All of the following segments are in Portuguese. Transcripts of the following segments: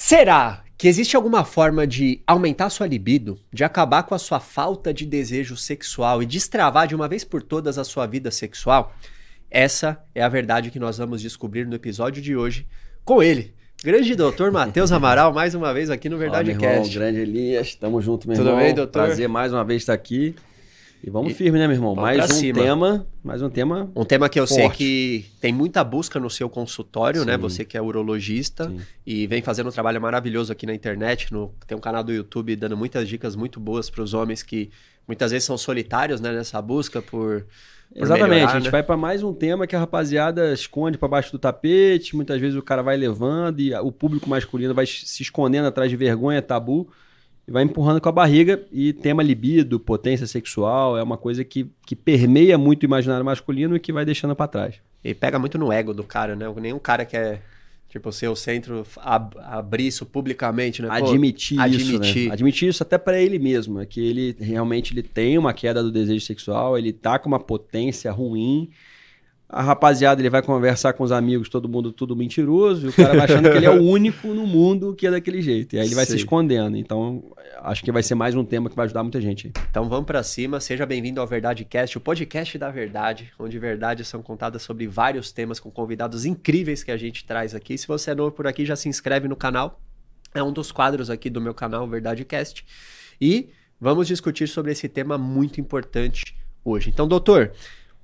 Será que existe alguma forma de aumentar sua libido, de acabar com a sua falta de desejo sexual e destravar de uma vez por todas a sua vida sexual? Essa é a verdade que nós vamos descobrir no episódio de hoje com ele, grande doutor Matheus Amaral, mais uma vez aqui no Verdade Fala, meu Cast. Irmão, grande Elias, tamo junto, meu Tudo irmão. bem, doutor? Prazer mais uma vez estar aqui. E vamos E- firme, né, meu irmão? Mais um cima. tema, mais um tema. Um tema que eu sei Forte. que tem muita busca no seu consultório, né? Sim. Você que é urologista Sim. e vem fazendo um trabalho maravilhoso aqui na internet. No, tem um canal do YouTube dando muitas dicas muito boas para os homens que muitas vezes são solitários, né? Nessa busca por. por Exatamente, melhorar, a gente né? vai para mais um tema que a rapaziada esconde para baixo do tapete, muitas vezes o cara vai levando e o público masculino vai se escondendo atrás de vergonha, tabu, e vai empurrando com a barriga. E tema libido, potência sexual, é uma coisa que, que permeia muito o imaginário masculino e que vai deixando para trás. E pega muito no ego do cara, né? Nenhum cara quer, tipo, ser o centro, ab- abrir isso publicamente, né? Pô, admitir, isso, admitir. né? Admitir isso até pra ele mesmo, é que ele realmente ele tem uma queda do desejo sexual, ele tá com uma potência ruim. A rapaziada, ele vai conversar com os amigos, todo mundo tudo mentiroso, e o cara vai achando que ele é o único no mundo que é daquele jeito. E aí ele vai se Sei. escondendo. Então, acho que vai ser mais um tema que vai ajudar muita gente. Então vamos pra cima, seja bem-vindo ao Verdade Cast, o podcast da verdade, onde verdades são contadas sobre vários temas com convidados incríveis que a gente traz aqui. Se você é novo por aqui, já se inscreve no canal. É um dos quadros aqui do meu canal Verdade Cast. E vamos discutir sobre esse tema muito importante hoje. Então, doutor,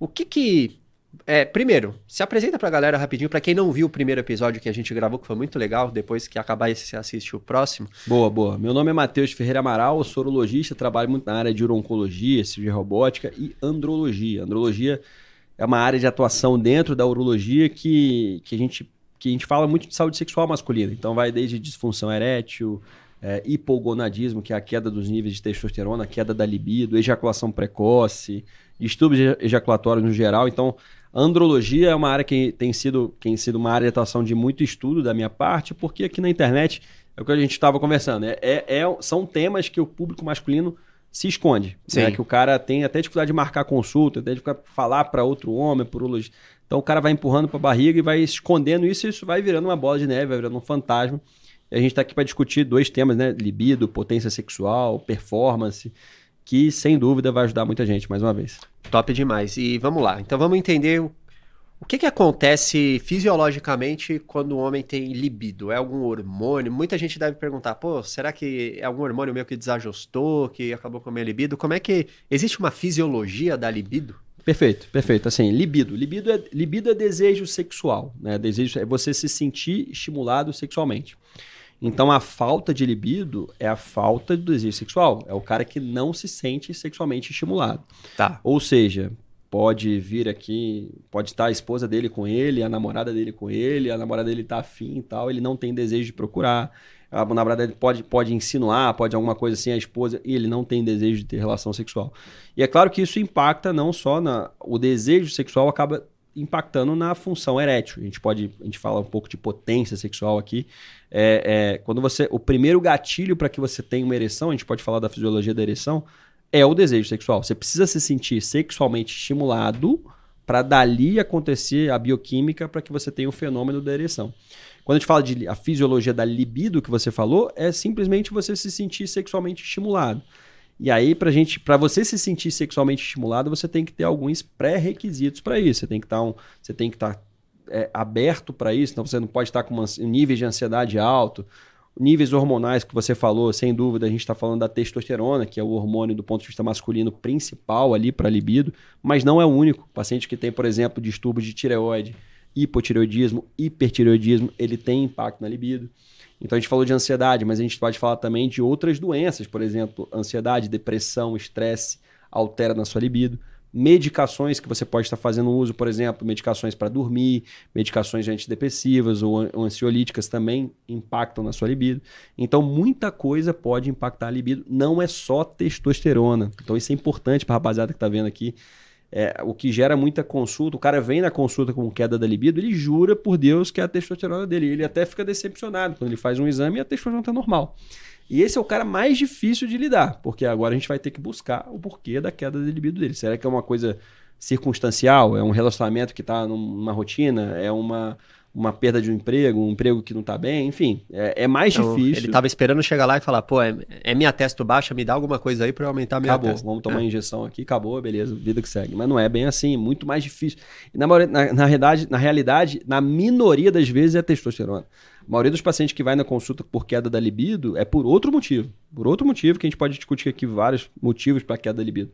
o que que é, primeiro, se apresenta pra galera rapidinho, pra quem não viu o primeiro episódio que a gente gravou, que foi muito legal, depois que acabar esse, você assiste o próximo. Boa, boa. Meu nome é Matheus Ferreira Amaral, sou urologista, trabalho muito na área de urologia, cirurgia robótica e andrologia. Andrologia é uma área de atuação dentro da urologia que, que, a, gente, que a gente fala muito de saúde sexual masculina. Então vai desde disfunção erétil, é, hipogonadismo, que é a queda dos níveis de testosterona, queda da libido, ejaculação precoce, distúrbios ejaculatórios no geral. Então, a andrologia é uma área que tem sido, tem sido uma área de atuação de muito estudo da minha parte, porque aqui na internet é o que a gente estava conversando. É, é- é- são temas que o público masculino se esconde. né? Que o cara tem até dificuldade de marcar consulta, até de ficar- falar para outro homem, por. Então o cara vai empurrando para a barriga e vai escondendo isso, e isso vai virando uma bola de neve, vai virando um fantasma. E a gente está aqui para discutir dois temas, né? Libido, potência sexual, performance, que sem dúvida vai ajudar muita gente, mais uma vez. Top demais. E vamos lá. Então vamos entender o, o que, que acontece fisiologicamente quando o homem tem libido. É algum hormônio? Muita gente deve perguntar, pô, será que é algum hormônio meu que desajustou, que acabou com a minha libido? Como é que. Existe uma fisiologia da libido? Perfeito, perfeito. Assim, libido. Libido é, libido é desejo sexual, né? Desejo é você se sentir estimulado sexualmente. Então, a falta de libido é a falta de desejo sexual. É o cara que não se sente sexualmente estimulado. Tá. Ou seja, pode vir aqui, pode estar a esposa dele com ele, a namorada dele com ele, a namorada dele tá afim e tal, ele não tem desejo de procurar. A namorada dele pode, pode insinuar, pode alguma coisa assim, a esposa, e ele não tem desejo de ter relação sexual. E é claro que isso impacta não só na. O desejo sexual acaba impactando na função erétil. A gente pode. A gente fala um pouco de potência sexual aqui. É, é, quando você. O primeiro gatilho para que você tenha uma ereção, a gente pode falar da fisiologia da ereção, é o desejo sexual. Você precisa se sentir sexualmente estimulado para dali acontecer a bioquímica para que você tenha o fenômeno da ereção. Quando a gente fala de a fisiologia da libido que você falou, é simplesmente você se sentir sexualmente estimulado. E aí, pra gente, para você se sentir sexualmente estimulado, você tem que ter alguns pré-requisitos para isso. Você tem que estar um, estar é, aberto para isso. Então você não pode estar com uma, um nível de ansiedade alto, níveis hormonais que você falou, sem dúvida, a gente está falando da testosterona, que é o hormônio do ponto de vista masculino principal ali para libido, mas não é o único. O paciente que tem, por exemplo, distúrbios de tireoide, hipotireoidismo, hipertireoidismo, ele tem impacto na libido. Então a gente falou de ansiedade, mas a gente pode falar também de outras doenças, por exemplo, ansiedade, depressão, estresse, altera na sua libido. Medicações que você pode estar fazendo uso, por exemplo, medicações para dormir, medicações antidepressivas ou an- ou ansiolíticas também impactam na sua libido. Então, muita coisa pode impactar a libido, não é só testosterona. Então, isso é importante para a rapaziada que está vendo aqui. É, o que gera muita consulta, o cara vem na consulta com queda da libido, ele jura por Deus que é a testosterona dele. Ele até fica decepcionado quando ele faz um exame e a testosterona está normal. E esse é o cara mais difícil de lidar, porque agora a gente vai ter que buscar o porquê da queda da libido dele. Será que é uma coisa circunstancial? É um relacionamento que está numa rotina? É uma, uma perda de um emprego, um emprego que não está bem, enfim, é, é mais então, difícil. Ele estava esperando chegar lá e falar, pô, é, é minha testo baixa, me dá alguma coisa aí para aumentar a minha Acabou, testo. vamos tomar é. injeção aqui, acabou, beleza, vida que segue. Mas não é bem assim, é muito mais difícil. E na, na, na, realidade, na realidade, na minoria das vezes é testosterona. A maioria dos pacientes que vai na consulta por queda da libido é por outro motivo. Por outro motivo, que a gente pode discutir aqui vários motivos para queda da libido.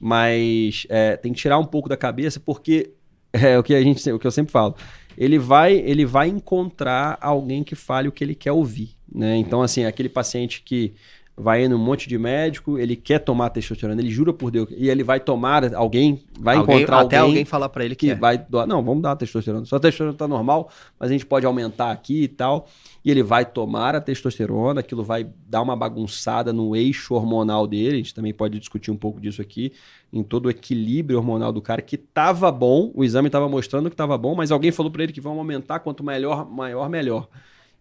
Mas é, tem que tirar um pouco da cabeça, porque é o que a gente, o que eu sempre falo ele vai, ele vai encontrar alguém que fale o que ele quer ouvir. Né? Então, assim, aquele paciente que vai indo um monte de médico, ele quer tomar testosterona, ele jura por Deus, e ele vai tomar, alguém vai alguém, encontrar até alguém, alguém falar para ele que, que é. vai doar, não, vamos dar testosterona, só a testosterona tá normal, mas a gente pode aumentar aqui e tal, e ele vai tomar a testosterona, aquilo vai dar uma bagunçada no eixo hormonal dele, a gente também pode discutir um pouco disso aqui, em todo o equilíbrio hormonal do cara, que tava bom, o exame estava mostrando que tava bom, mas alguém falou para ele que vão aumentar, quanto maior, maior, melhor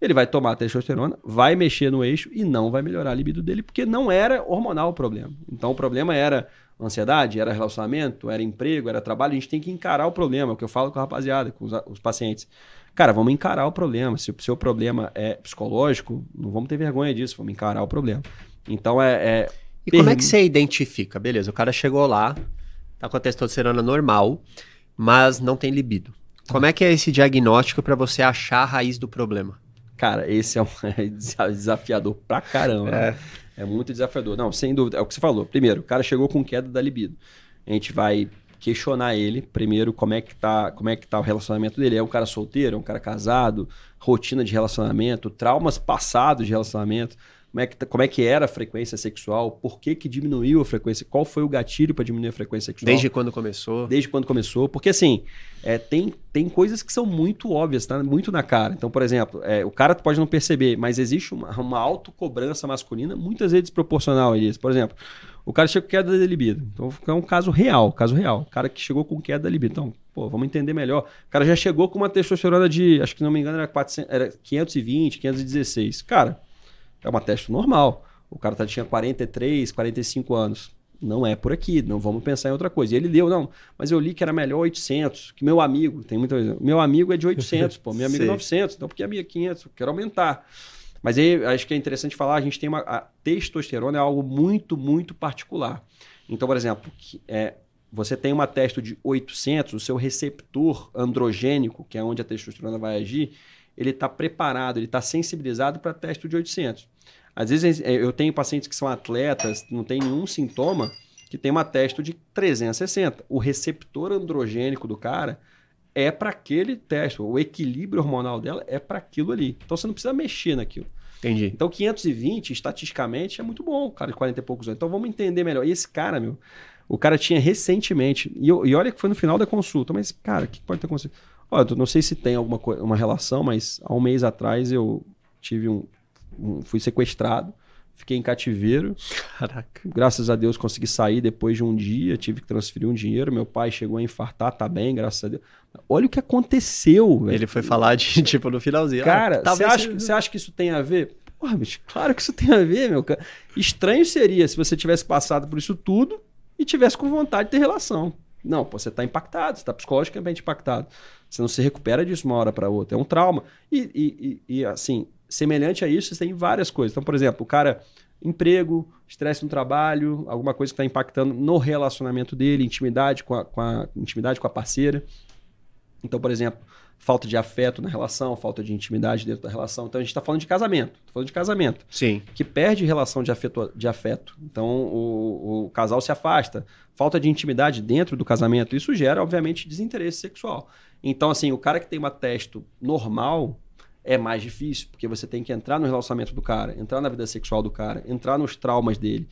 ele vai tomar testosterona, vai mexer no eixo e não vai melhorar a libido dele, porque não era hormonal o problema. Então o problema era ansiedade, era relacionamento, era emprego, era trabalho. A gente tem que encarar o problema, é o que eu falo com a rapaziada, com os, os pacientes. Cara, vamos encarar o problema. Se o seu problema é psicológico, não vamos ter vergonha disso, vamos encarar o problema. Então é. é e como é que você identifica? Beleza, o cara chegou lá, tá com a testosterona normal, mas não tem libido. Como é que é esse diagnóstico para você achar a raiz do problema? Cara, esse é, um, é desafiador pra caramba. É. é muito desafiador. Não, sem dúvida. É o que você falou. Primeiro, o cara chegou com queda da libido. A gente vai questionar ele, primeiro, como é que tá, como é que tá o relacionamento dele. É um cara solteiro, é um cara casado, rotina de relacionamento, traumas passados de relacionamento como é, que, tá, como é que era a frequência sexual, por que, que diminuiu a frequência, qual foi o gatilho para diminuir a frequência sexual. Desde quando começou? Desde quando começou, porque assim, é, tem, tem coisas que são muito óbvias, tá muito na cara. Então, por exemplo, é, o cara pode não perceber, mas existe uma, uma autocobrança masculina muitas vezes desproporcional a isso. Por exemplo, o cara chegou com queda da libido. Então, é um caso real, caso real. O cara que chegou com queda da libido. Então, pô, vamos entender melhor. O cara já chegou com uma testosterona de, acho que não me engano, era, 400, era 520, 516. Cara, é uma teste normal. O cara tá, tinha 43, 45 anos. Não é por aqui, não vamos pensar em outra coisa. E ele deu, não, mas eu li que era melhor 800, que meu amigo, tem muita coisa, meu amigo é de 800, pô, meu amigo é 900, então por que a minha é 500? Eu quero aumentar. Mas aí acho que é interessante falar, a gente tem uma a testosterona é algo muito, muito particular. Então, por exemplo, é, você tem uma testo de 800, o seu receptor androgênico, que é onde a testosterona vai agir, ele está preparado, ele está sensibilizado para teste de 800. Às vezes é, eu tenho pacientes que são atletas, não tem nenhum sintoma, que tem uma teste de 360. O receptor androgênico do cara é para aquele teste, o equilíbrio hormonal dela é para aquilo ali. Então você não precisa mexer naquilo. Entendi. Então 520, estatisticamente, é muito bom, cara de 40 e poucos anos. Então vamos entender melhor. E esse cara, meu, o cara tinha recentemente, e, e olha que foi no final da consulta, mas, cara, o que pode ter acontecido? Olha, eu não sei se tem alguma uma relação, mas há um mês atrás eu tive um, um, fui sequestrado, fiquei em cativeiro. Caraca. Graças a Deus consegui sair depois de um dia, tive que transferir um dinheiro. Meu pai chegou a infartar, tá bem, graças a Deus. Olha o que aconteceu. Véio. Ele foi falar de tipo no finalzinho. Cara, ah, você acha, você acha que isso tem a ver? Porra, bicho, claro que isso tem a ver, meu cara. Estranho seria se você tivesse passado por isso tudo e tivesse com vontade de ter relação. Não, você está impactado, você está psicologicamente impactado. Você não se recupera disso uma hora para outra. É um trauma. E, e, e, assim, semelhante a isso, você tem várias coisas. Então, por exemplo, o cara, emprego, estresse no trabalho, alguma coisa que está impactando no relacionamento dele, intimidade com a, com a, intimidade com a parceira. Então, por exemplo, falta de afeto na relação, falta de intimidade dentro da relação. Então a gente está falando de casamento. Tô falando de casamento. Sim. Que perde relação de afeto. De afeto. Então o, o casal se afasta. Falta de intimidade dentro do casamento. Isso gera, obviamente, desinteresse sexual. Então, assim, o cara que tem uma testo normal é mais difícil, porque você tem que entrar no relacionamento do cara, entrar na vida sexual do cara, entrar nos traumas dele,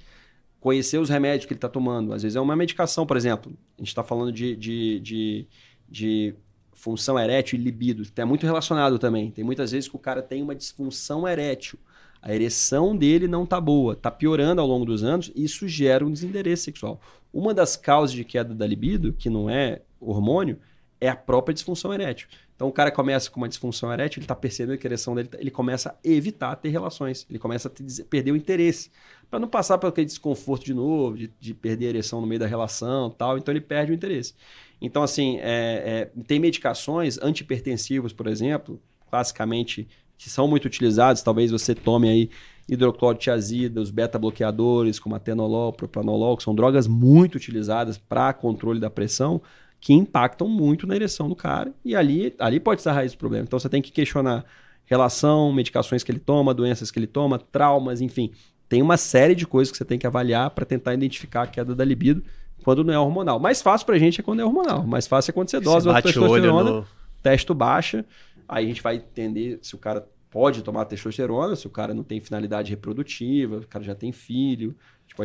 conhecer os remédios que ele está tomando. Às vezes é uma medicação, por exemplo. A gente está falando de, de, de, de função erétil e libido. Está muito relacionado também. Tem muitas vezes que o cara tem uma disfunção erétil. A ereção dele não está boa, está piorando ao longo dos anos e isso gera um desinteresse sexual. Uma das causas de queda da libido, que não é hormônio, é a própria disfunção erétil. Então o cara começa com uma disfunção erétil, ele está percebendo que a ereção dele, tá, ele começa a evitar ter relações, ele começa a ter, perder o interesse, para não passar por aquele desconforto de novo, de, de, perder a ereção no meio da relação tal, então ele perde o interesse. Então, assim, é, é, tem medicações antipertensivos, por exemplo, classicamente, que são muito utilizados, talvez você tome aí hidroclorotiazida, os beta-bloqueadores, como atenolol, propranolol, que são drogas muito utilizadas para controle da pressão, que impactam muito na ereção do cara. E ali, ali pode estar a raiz do problema. Então você tem que questionar relação, medicações que ele toma, doenças que ele toma, traumas, enfim. Tem uma série de coisas que você tem que avaliar para tentar identificar a queda da libido quando não é hormonal. Mais fácil pra gente é quando é hormonal. Mais fácil é quando você dose a testosterona, no... testo baixa. Aí a gente vai entender se o cara pode tomar testosterona, se o cara não tem finalidade reprodutiva, o cara já tem filho.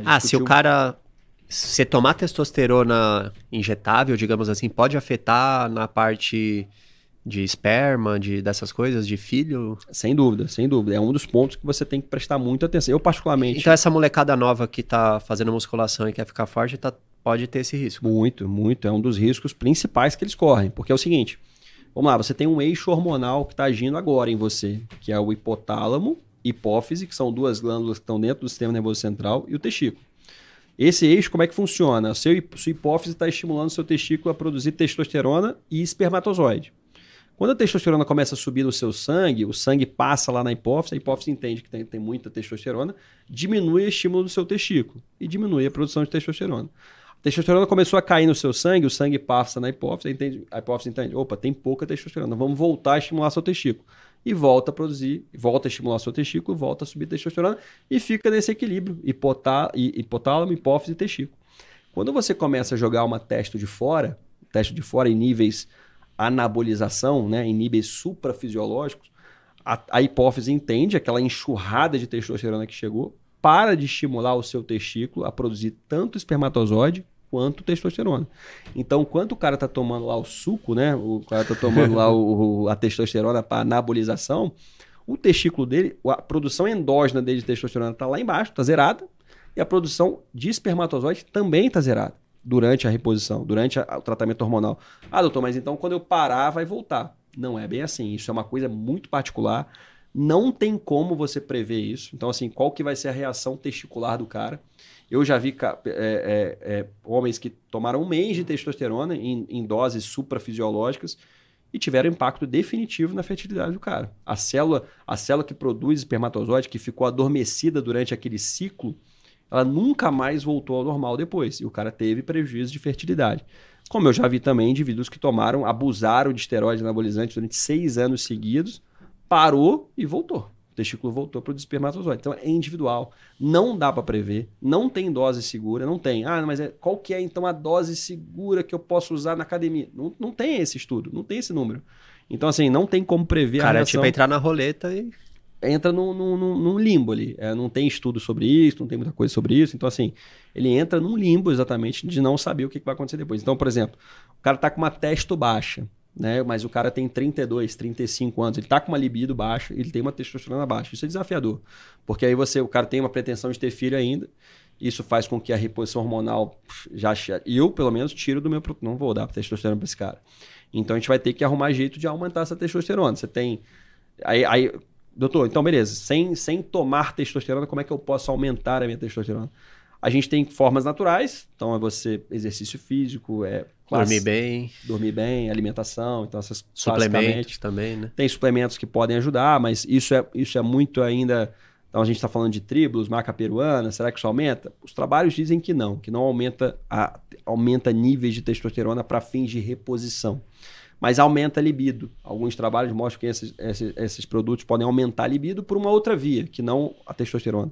ah, se o cara você tomar testosterona injetável, digamos assim, pode afetar na parte de esperma, de dessas coisas, de filho? Sem dúvida, sem dúvida. É um dos pontos que você tem que prestar muita atenção. Eu, particularmente. Então, essa molecada nova que tá fazendo musculação e quer ficar forte, tá, pode ter esse risco. Muito, muito. É um dos riscos principais que eles correm. Porque é o seguinte: vamos lá, você tem um eixo hormonal que está agindo agora em você, que é o hipotálamo, hipófise, que são duas glândulas que estão dentro do sistema nervoso central, e o testículo. Esse eixo, como é que funciona? Seu, sua hipófise está estimulando seu testículo a produzir testosterona e espermatozoide. Quando a testosterona começa a subir no seu sangue, o sangue passa lá na hipófise, a hipófise entende que tem, tem muita testosterona, diminui o estímulo do seu testículo e diminui a produção de testosterona. A testosterona começou a cair no seu sangue, o sangue passa na hipófise, entende, a hipófise entende, opa, tem pouca testosterona, vamos voltar a estimular seu testículo e volta a produzir, volta a estimular seu testículo, volta a subir testosterona e fica nesse equilíbrio hipotá hipotálamo, hipófise e testículo. Quando você começa a jogar uma testo de fora, testo de fora em níveis anabolização, né, em níveis suprafisiológicos, a, a hipófise entende aquela enxurrada de testosterona que chegou, para de estimular o seu testículo a produzir tanto espermatozoide quanto testosterona. Então, quando o cara tá tomando lá o suco, né? O cara tá tomando lá o, a testosterona para anabolização, o testículo dele, a produção endógena dele de testosterona tá lá embaixo, tá zerada, e a produção de espermatozoide também tá zerada durante a reposição, durante a, o tratamento hormonal. Ah, doutor, mas então quando eu parar vai voltar. Não é bem assim. Isso é uma coisa muito particular. Não tem como você prever isso. Então, assim, qual que vai ser a reação testicular do cara? Eu já vi é, é, é, homens que tomaram um mês de testosterona em, em doses suprafisiológicas e tiveram impacto definitivo na fertilidade do cara. A célula, a célula que produz espermatozoide, que ficou adormecida durante aquele ciclo, ela nunca mais voltou ao normal depois. E o cara teve prejuízo de fertilidade. Como eu já vi também indivíduos que tomaram, abusaram de esteroides anabolizantes durante seis anos seguidos, parou e voltou testículo voltou para o espermatozoide. Então é individual. Não dá para prever. Não tem dose segura. Não tem. Ah, mas é, qual que é então a dose segura que eu posso usar na academia? Não, não tem esse estudo. Não tem esse número. Então, assim, não tem como prever Cara, a reação. Cara, é tipo entrar na roleta e... Entra num, num, num limbo ali. É, não tem estudo sobre isso, não tem muita coisa sobre isso. Então, assim, ele entra num limbo exatamente de não saber o que vai acontecer depois. Então, por exemplo, o cara tá com uma testo baixa né? Mas o cara tem 32, 35 anos, ele tá com uma libido baixa, ele tem uma testosterona baixa. Isso é desafiador. Porque aí você, o cara tem uma pretensão de ter filho ainda. Isso faz com que a reposição hormonal já eu, pelo menos, tiro do meu não vou dar testosterona para esse cara. Então a gente vai ter que arrumar jeito de aumentar essa testosterona. Você tem aí, aí doutor, então beleza, sem sem tomar testosterona, como é que eu posso aumentar a minha testosterona? A gente tem formas naturais, então é você exercício físico, é classe, dormir bem, dormir bem, alimentação, então essas suplementos também, né? Tem suplementos que podem ajudar, mas isso é isso é muito ainda. Então a gente está falando de tribos, marca peruana, será que isso aumenta? Os trabalhos dizem que não, que não aumenta a, aumenta níveis de testosterona para fins de reposição mas aumenta a libido. Alguns trabalhos mostram que esses, esses, esses, produtos podem aumentar a libido por uma outra via, que não a testosterona.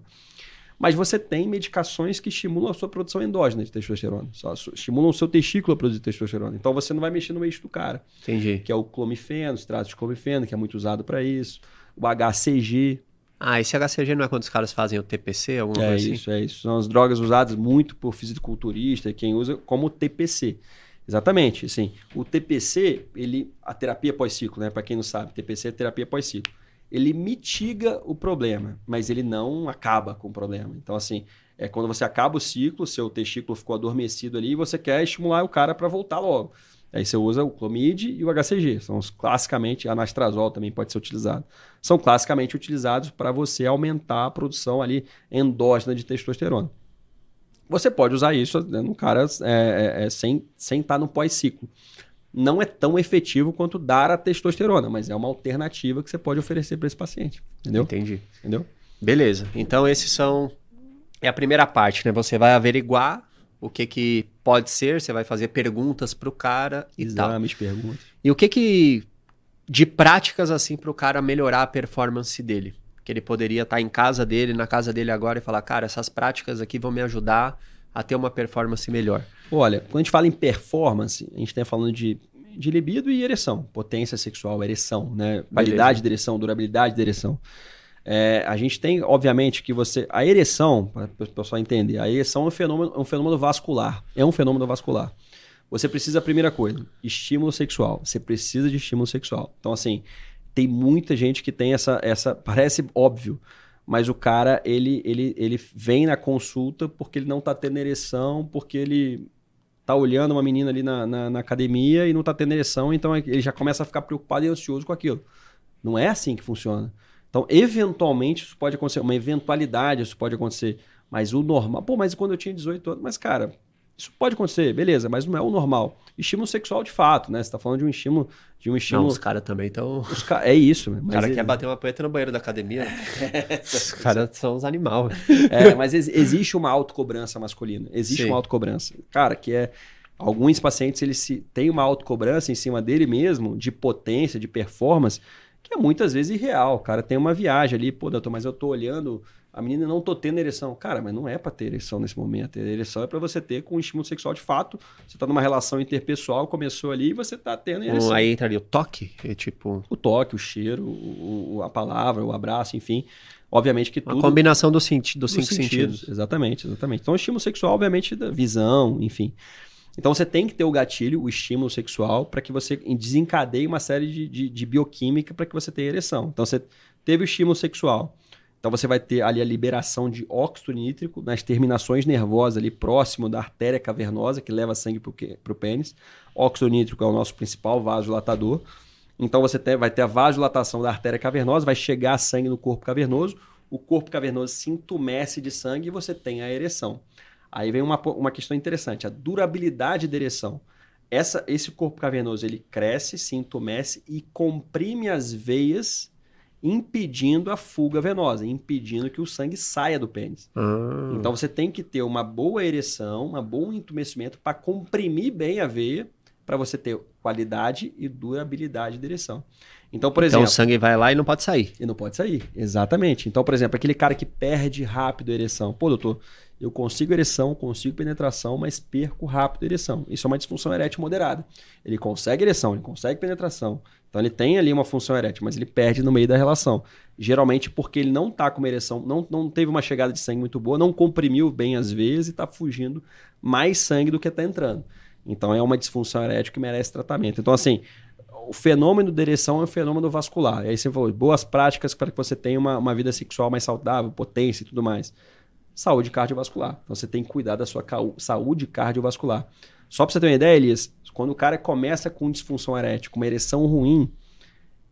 Mas você tem medicações que estimulam a sua produção endógena de testosterona. Só estimulam o seu testículo a produzir testosterona. Então você não vai mexer no eixo do cara. Entendi. Que é o clomifeno, extrato de clomifeno, que é muito usado para isso. O HCG. Ah, esse HCG não é quando os caras fazem o TPC, alguma é coisa isso, assim? É isso, São as drogas usadas muito por fisiculturista, quem usa como TPC. Exatamente, assim, o TPC, ele, a terapia pós-ciclo, né? Para quem não sabe, TPC é terapia pós-ciclo ele mitiga o problema, mas ele não acaba com o problema. Então, assim, é quando você acaba o ciclo, seu testículo ficou adormecido ali e você quer estimular o cara para voltar logo. Aí você usa o clomid e o HCG. São os classicamente, anastrazol também pode ser utilizado. São classicamente utilizados para você aumentar a produção ali endógena de testosterona. Você pode usar isso né, no cara é, é, é sem estar sem tá no pós-ciclo. Não é tão efetivo quanto dar a testosterona, mas é uma alternativa que você pode oferecer para esse paciente. Entendeu? Entendi. Entendeu? Beleza. Então, esses são. É a primeira parte, né? Você vai averiguar o que, que pode ser, você vai fazer perguntas para o cara e Exames, tal. perguntas. E o que que. De práticas, assim, para o cara melhorar a performance dele? Que ele poderia estar tá em casa dele, na casa dele agora e falar, cara, essas práticas aqui vão me ajudar a ter uma performance melhor. Olha, quando a gente fala em performance, a gente está falando de, de libido e ereção. Potência sexual, ereção, né? Qualidade de ereção, durabilidade de ereção. É, a gente tem, obviamente, que você. A ereção, para o pessoal entender, a ereção é um fenômeno, é um fenômeno vascular. É um fenômeno vascular. Você precisa, primeira coisa, estímulo sexual. Você precisa de estímulo sexual. Então, assim, tem muita gente que tem essa. essa parece óbvio, mas o cara, ele, ele, ele vem na consulta porque ele não está tendo ereção, porque ele tá olhando uma menina ali na, na, na, academia e não tá tendo ereção, então ele já começa a ficar preocupado e ansioso com aquilo. Não é assim que funciona. Então, eventualmente, isso pode acontecer, uma eventualidade, isso pode acontecer. Mas o normal. Pô, mas quando eu tinha 18 anos. Mas, cara, isso pode acontecer, beleza, mas não é o normal. Estímulo sexual de fato, né? Você tá falando de um estímulo. De um estímulo... Não, os caras também estão. Ca... É isso, O cara ele... quer bater uma poeta no banheiro da academia. os caras são os animais. É, mas ex existe uma autocobrança masculina. Existe Sim. uma autocobrança. Cara, que é. Alguns pacientes eles se têm uma autocobrança em cima dele mesmo, de potência, de performance, que é muitas vezes irreal. O cara tem uma viagem ali, pô, doutor, mas eu tô olhando, a menina não tô tendo ereção. Cara, mas não é para ter ereção nesse momento. A ereção é para você ter com um estímulo sexual de fato. Você tá numa relação interpessoal, começou ali e você tá tendo ereção. aí entra ali o toque, é tipo... O toque, o cheiro, o, a palavra, o abraço, enfim. Obviamente que tudo... A combinação do senti dos cinco sentidos. sentidos. Exatamente, exatamente. Então, o estímulo sexual, obviamente, da visão, enfim. Então você tem que ter o gatilho, o estímulo sexual, para que você desencadeie uma série de, de, de bioquímica para que você tenha ereção. Então você teve o estímulo sexual. Então você vai ter ali a liberação de óxido nítrico nas terminações nervosas ali próximo da artéria cavernosa que leva sangue para o pênis. Óxido nítrico é o nosso principal vasodilatador. Então você tem, vai ter a vasodilatação da artéria cavernosa, vai chegar sangue no corpo cavernoso, o corpo cavernoso se entumece de sangue e você tem a ereção. Aí vem uma, uma questão interessante, a durabilidade da ereção. Essa, esse corpo cavernoso ele cresce, se entumece e comprime as veias, impedindo a fuga venosa, impedindo que o sangue saia do pênis. Ah. Então você tem que ter uma boa ereção, um bom entumecimento para comprimir bem a veia, para você ter qualidade e durabilidade de ereção. Então, por então, exemplo. Então o sangue vai lá e não pode sair. E não pode sair, exatamente. Então, por exemplo, aquele cara que perde rápido a ereção. Pô, doutor, eu consigo ereção, consigo penetração, mas perco rápido a ereção. Isso é uma disfunção erétil moderada. Ele consegue ereção, ele consegue penetração. Então ele tem ali uma função erétil, mas ele perde no meio da relação. Geralmente porque ele não está com uma ereção, não, não teve uma chegada de sangue muito boa, não comprimiu bem as veias e está fugindo mais sangue do que está entrando. Então é uma disfunção erétil que merece tratamento. Então, assim, o fenômeno da ereção é um fenômeno vascular. E aí você falou, boas práticas para que você tenha uma, uma vida sexual mais saudável, potência e tudo mais. Saúde cardiovascular. Então você tem que cuidar da sua saúde cardiovascular. Só para você ter uma ideia, Elias, quando o cara começa com disfunção erétil, com uma ereção ruim,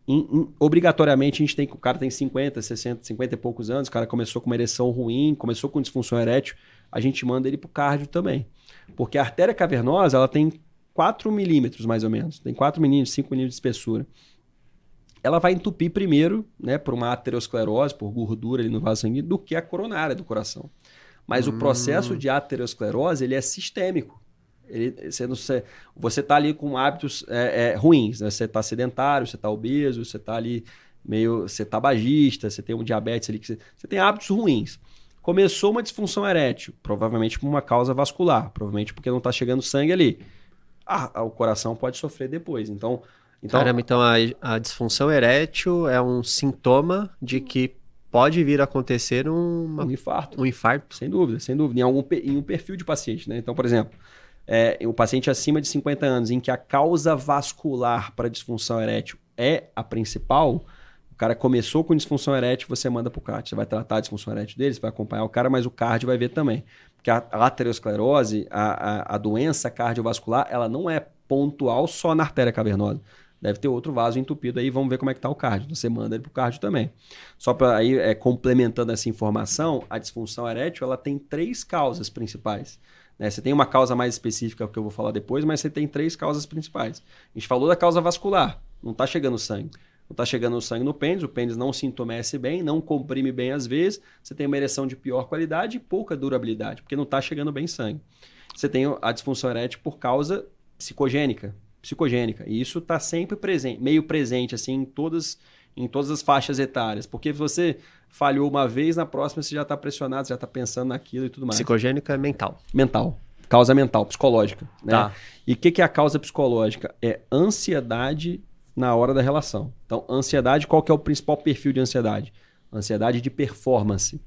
in, in, obrigatoriamente a gente tem que o cara tem 50, 60, 50 e poucos anos, o cara começou com uma ereção ruim, começou com disfunção erétil, a gente manda ele para o cardio também. Porque a artéria cavernosa, ela tem 4 milímetros mais ou menos. Tem 4 milímetros, 5 milímetros de espessura. Ela vai entupir primeiro, né, por uma aterosclerose, por gordura ali no vaso sanguíneo, do que a coronária do coração. Mas hum. o processo de aterosclerose, ele é sistêmico. Ele, você está ali com hábitos é, é, ruins, né? Você está sedentário, você está obeso, você está ali meio... Você tabagista, você tem um diabetes ali, que você, você tem hábitos ruins. Começou uma disfunção erétil, provavelmente por uma causa vascular, provavelmente porque não está chegando sangue ali ah, o coração pode sofrer depois. Então, então... Caramba, então a, a disfunção erétil é um sintoma de que pode vir a acontecer uma, um infarto. Um infarto. Sem dúvida, sem dúvida. Em, algum, em um perfil de paciente, né? Então, por exemplo, é, o paciente acima de 50 anos, em que a causa vascular para disfunção erétil é a principal, o cara começou com disfunção erétil, você manda para o CAT. Você vai tratar a disfunção erétil dele, você vai acompanhar o cara, mas o cardio vai ver também que a aterosclerose, a, a, a, doença cardiovascular, ela não é pontual só na artéria cavernosa. Deve ter outro vaso entupido aí, vamos ver como é que tá o cardio. Você manda ele pro cardio também. Só para aí, é, complementando essa informação, a disfunção erétil ela tem três causas principais. Né? Você tem uma causa mais específica que eu vou falar depois, mas você tem três causas principais. A gente falou da causa vascular, não está chegando sangue. Não está chegando sangue no pênis, o pênis não se intumesce bem, não comprime bem às vezes, você tem uma ereção de pior qualidade e pouca durabilidade, porque não está chegando bem sangue. Você tem a disfunção erétil por causa psicogênica, psicogênica. E isso está sempre presente, meio presente assim em todas em todas as faixas etárias, porque você falhou uma vez, na próxima você já está pressionado, já está pensando naquilo e tudo mais. Psicogênica é mental. Mental. Causa mental, psicológica. Né? Tá. E o que, que é a causa psicológica? É ansiedade na hora da relação. Então, ansiedade, qual que é o principal perfil de ansiedade? Ansiedade de performance.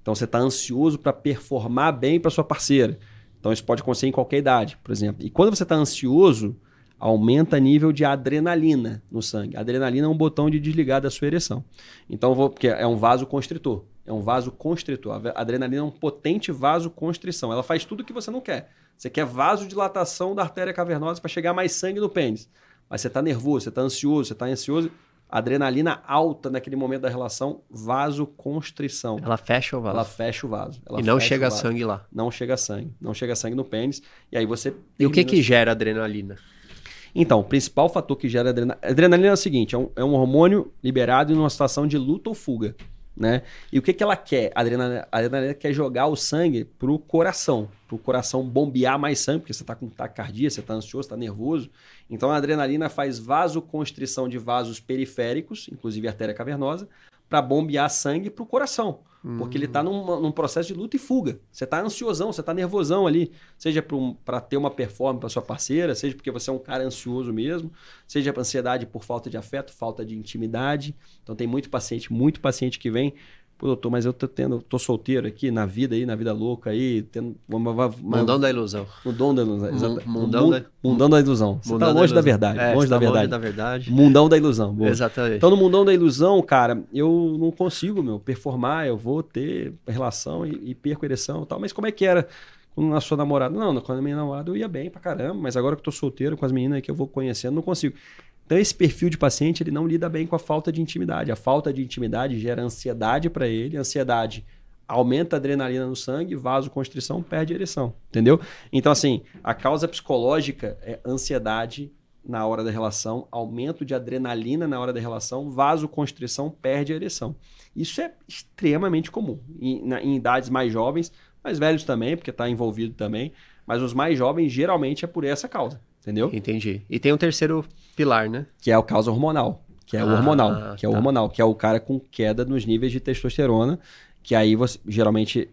Então, você está ansioso para performar bem para sua parceira. Então, isso pode acontecer em qualquer idade, por exemplo. E quando você está ansioso, aumenta nível de adrenalina no sangue. A adrenalina é um botão de desligar da sua ereção. Então, vou, porque é um vaso constritor. É um vaso constritor. A adrenalina é um potente vaso constrição. Ela faz tudo o que você não quer. Você quer vasodilatação da artéria cavernosa para chegar mais sangue no pênis. Mas você está nervoso, você está ansioso, você está ansioso. Adrenalina alta naquele momento da relação, vasoconstrição. Ela fecha o vaso. Ela fecha o vaso. E não chega sangue lá. Não chega sangue. Não chega sangue no pênis. E aí você. E o que que gera adrenalina? Então, o principal fator que gera adrenalina. Adrenalina é o seguinte: é um, é um hormônio liberado em uma situação de luta ou fuga. Né? E o que, que ela quer? A adrenalina, adrenalina quer jogar o sangue pro coração, pro coração bombear mais sangue, porque você está com taquicardia, você está ansioso, está nervoso. Então a adrenalina faz vasoconstrição de vasos periféricos, inclusive artéria cavernosa, para bombear sangue pro coração. Porque ele está num, num processo de luta e fuga. Você está ansiosão, você está nervosão ali. Seja para ter uma performance para sua parceira, seja porque você é um cara ansioso mesmo, seja para ansiedade por falta de afeto, falta de intimidade. Então tem muito paciente, muito paciente que vem. Pô, doutor, mas eu tô tendo, tô solteiro aqui na vida aí, na vida louca aí, tendo uma, uma, uma- Mundão da ilusão. mundão da ilusão. exata- mundão Mu- da- mundão da ilusão. Você Mundão tá da longe da ilusão. verdade, É, longe da tá verdade. da verdade. Mundão da ilusão. boa. Exatamente. Então, no mundão da ilusão, cara, eu não consigo, meu, performar, eu vou ter relação e, e perco ereção e tal. Mas como é que era com a sua namorada? Não, quando a minha namorada eu ia bem pra caramba, mas agora que eu tô solteiro com as meninas que eu vou conhecendo, não consigo. Então, esse perfil de paciente, ele não lida bem com a falta de intimidade. A falta de intimidade gera ansiedade para ele, ansiedade aumenta a adrenalina no sangue, vasoconstrição, perde ereção, entendeu? Então, assim, a causa psicológica é ansiedade na hora da relação, aumento de adrenalina na hora da relação, vasoconstrição, perde a ereção. Isso é extremamente comum em, na- em idades mais jovens, mais velhos também, porque está envolvido também, mas os mais jovens geralmente é por essa causa, entendeu? Entendi. E tem um terceiro pilar, né? Que é a causa hormonal, que é o Ah, hormonal, que é o tá. hormonal, que é o cara com queda nos níveis de testosterona, que aí você geralmente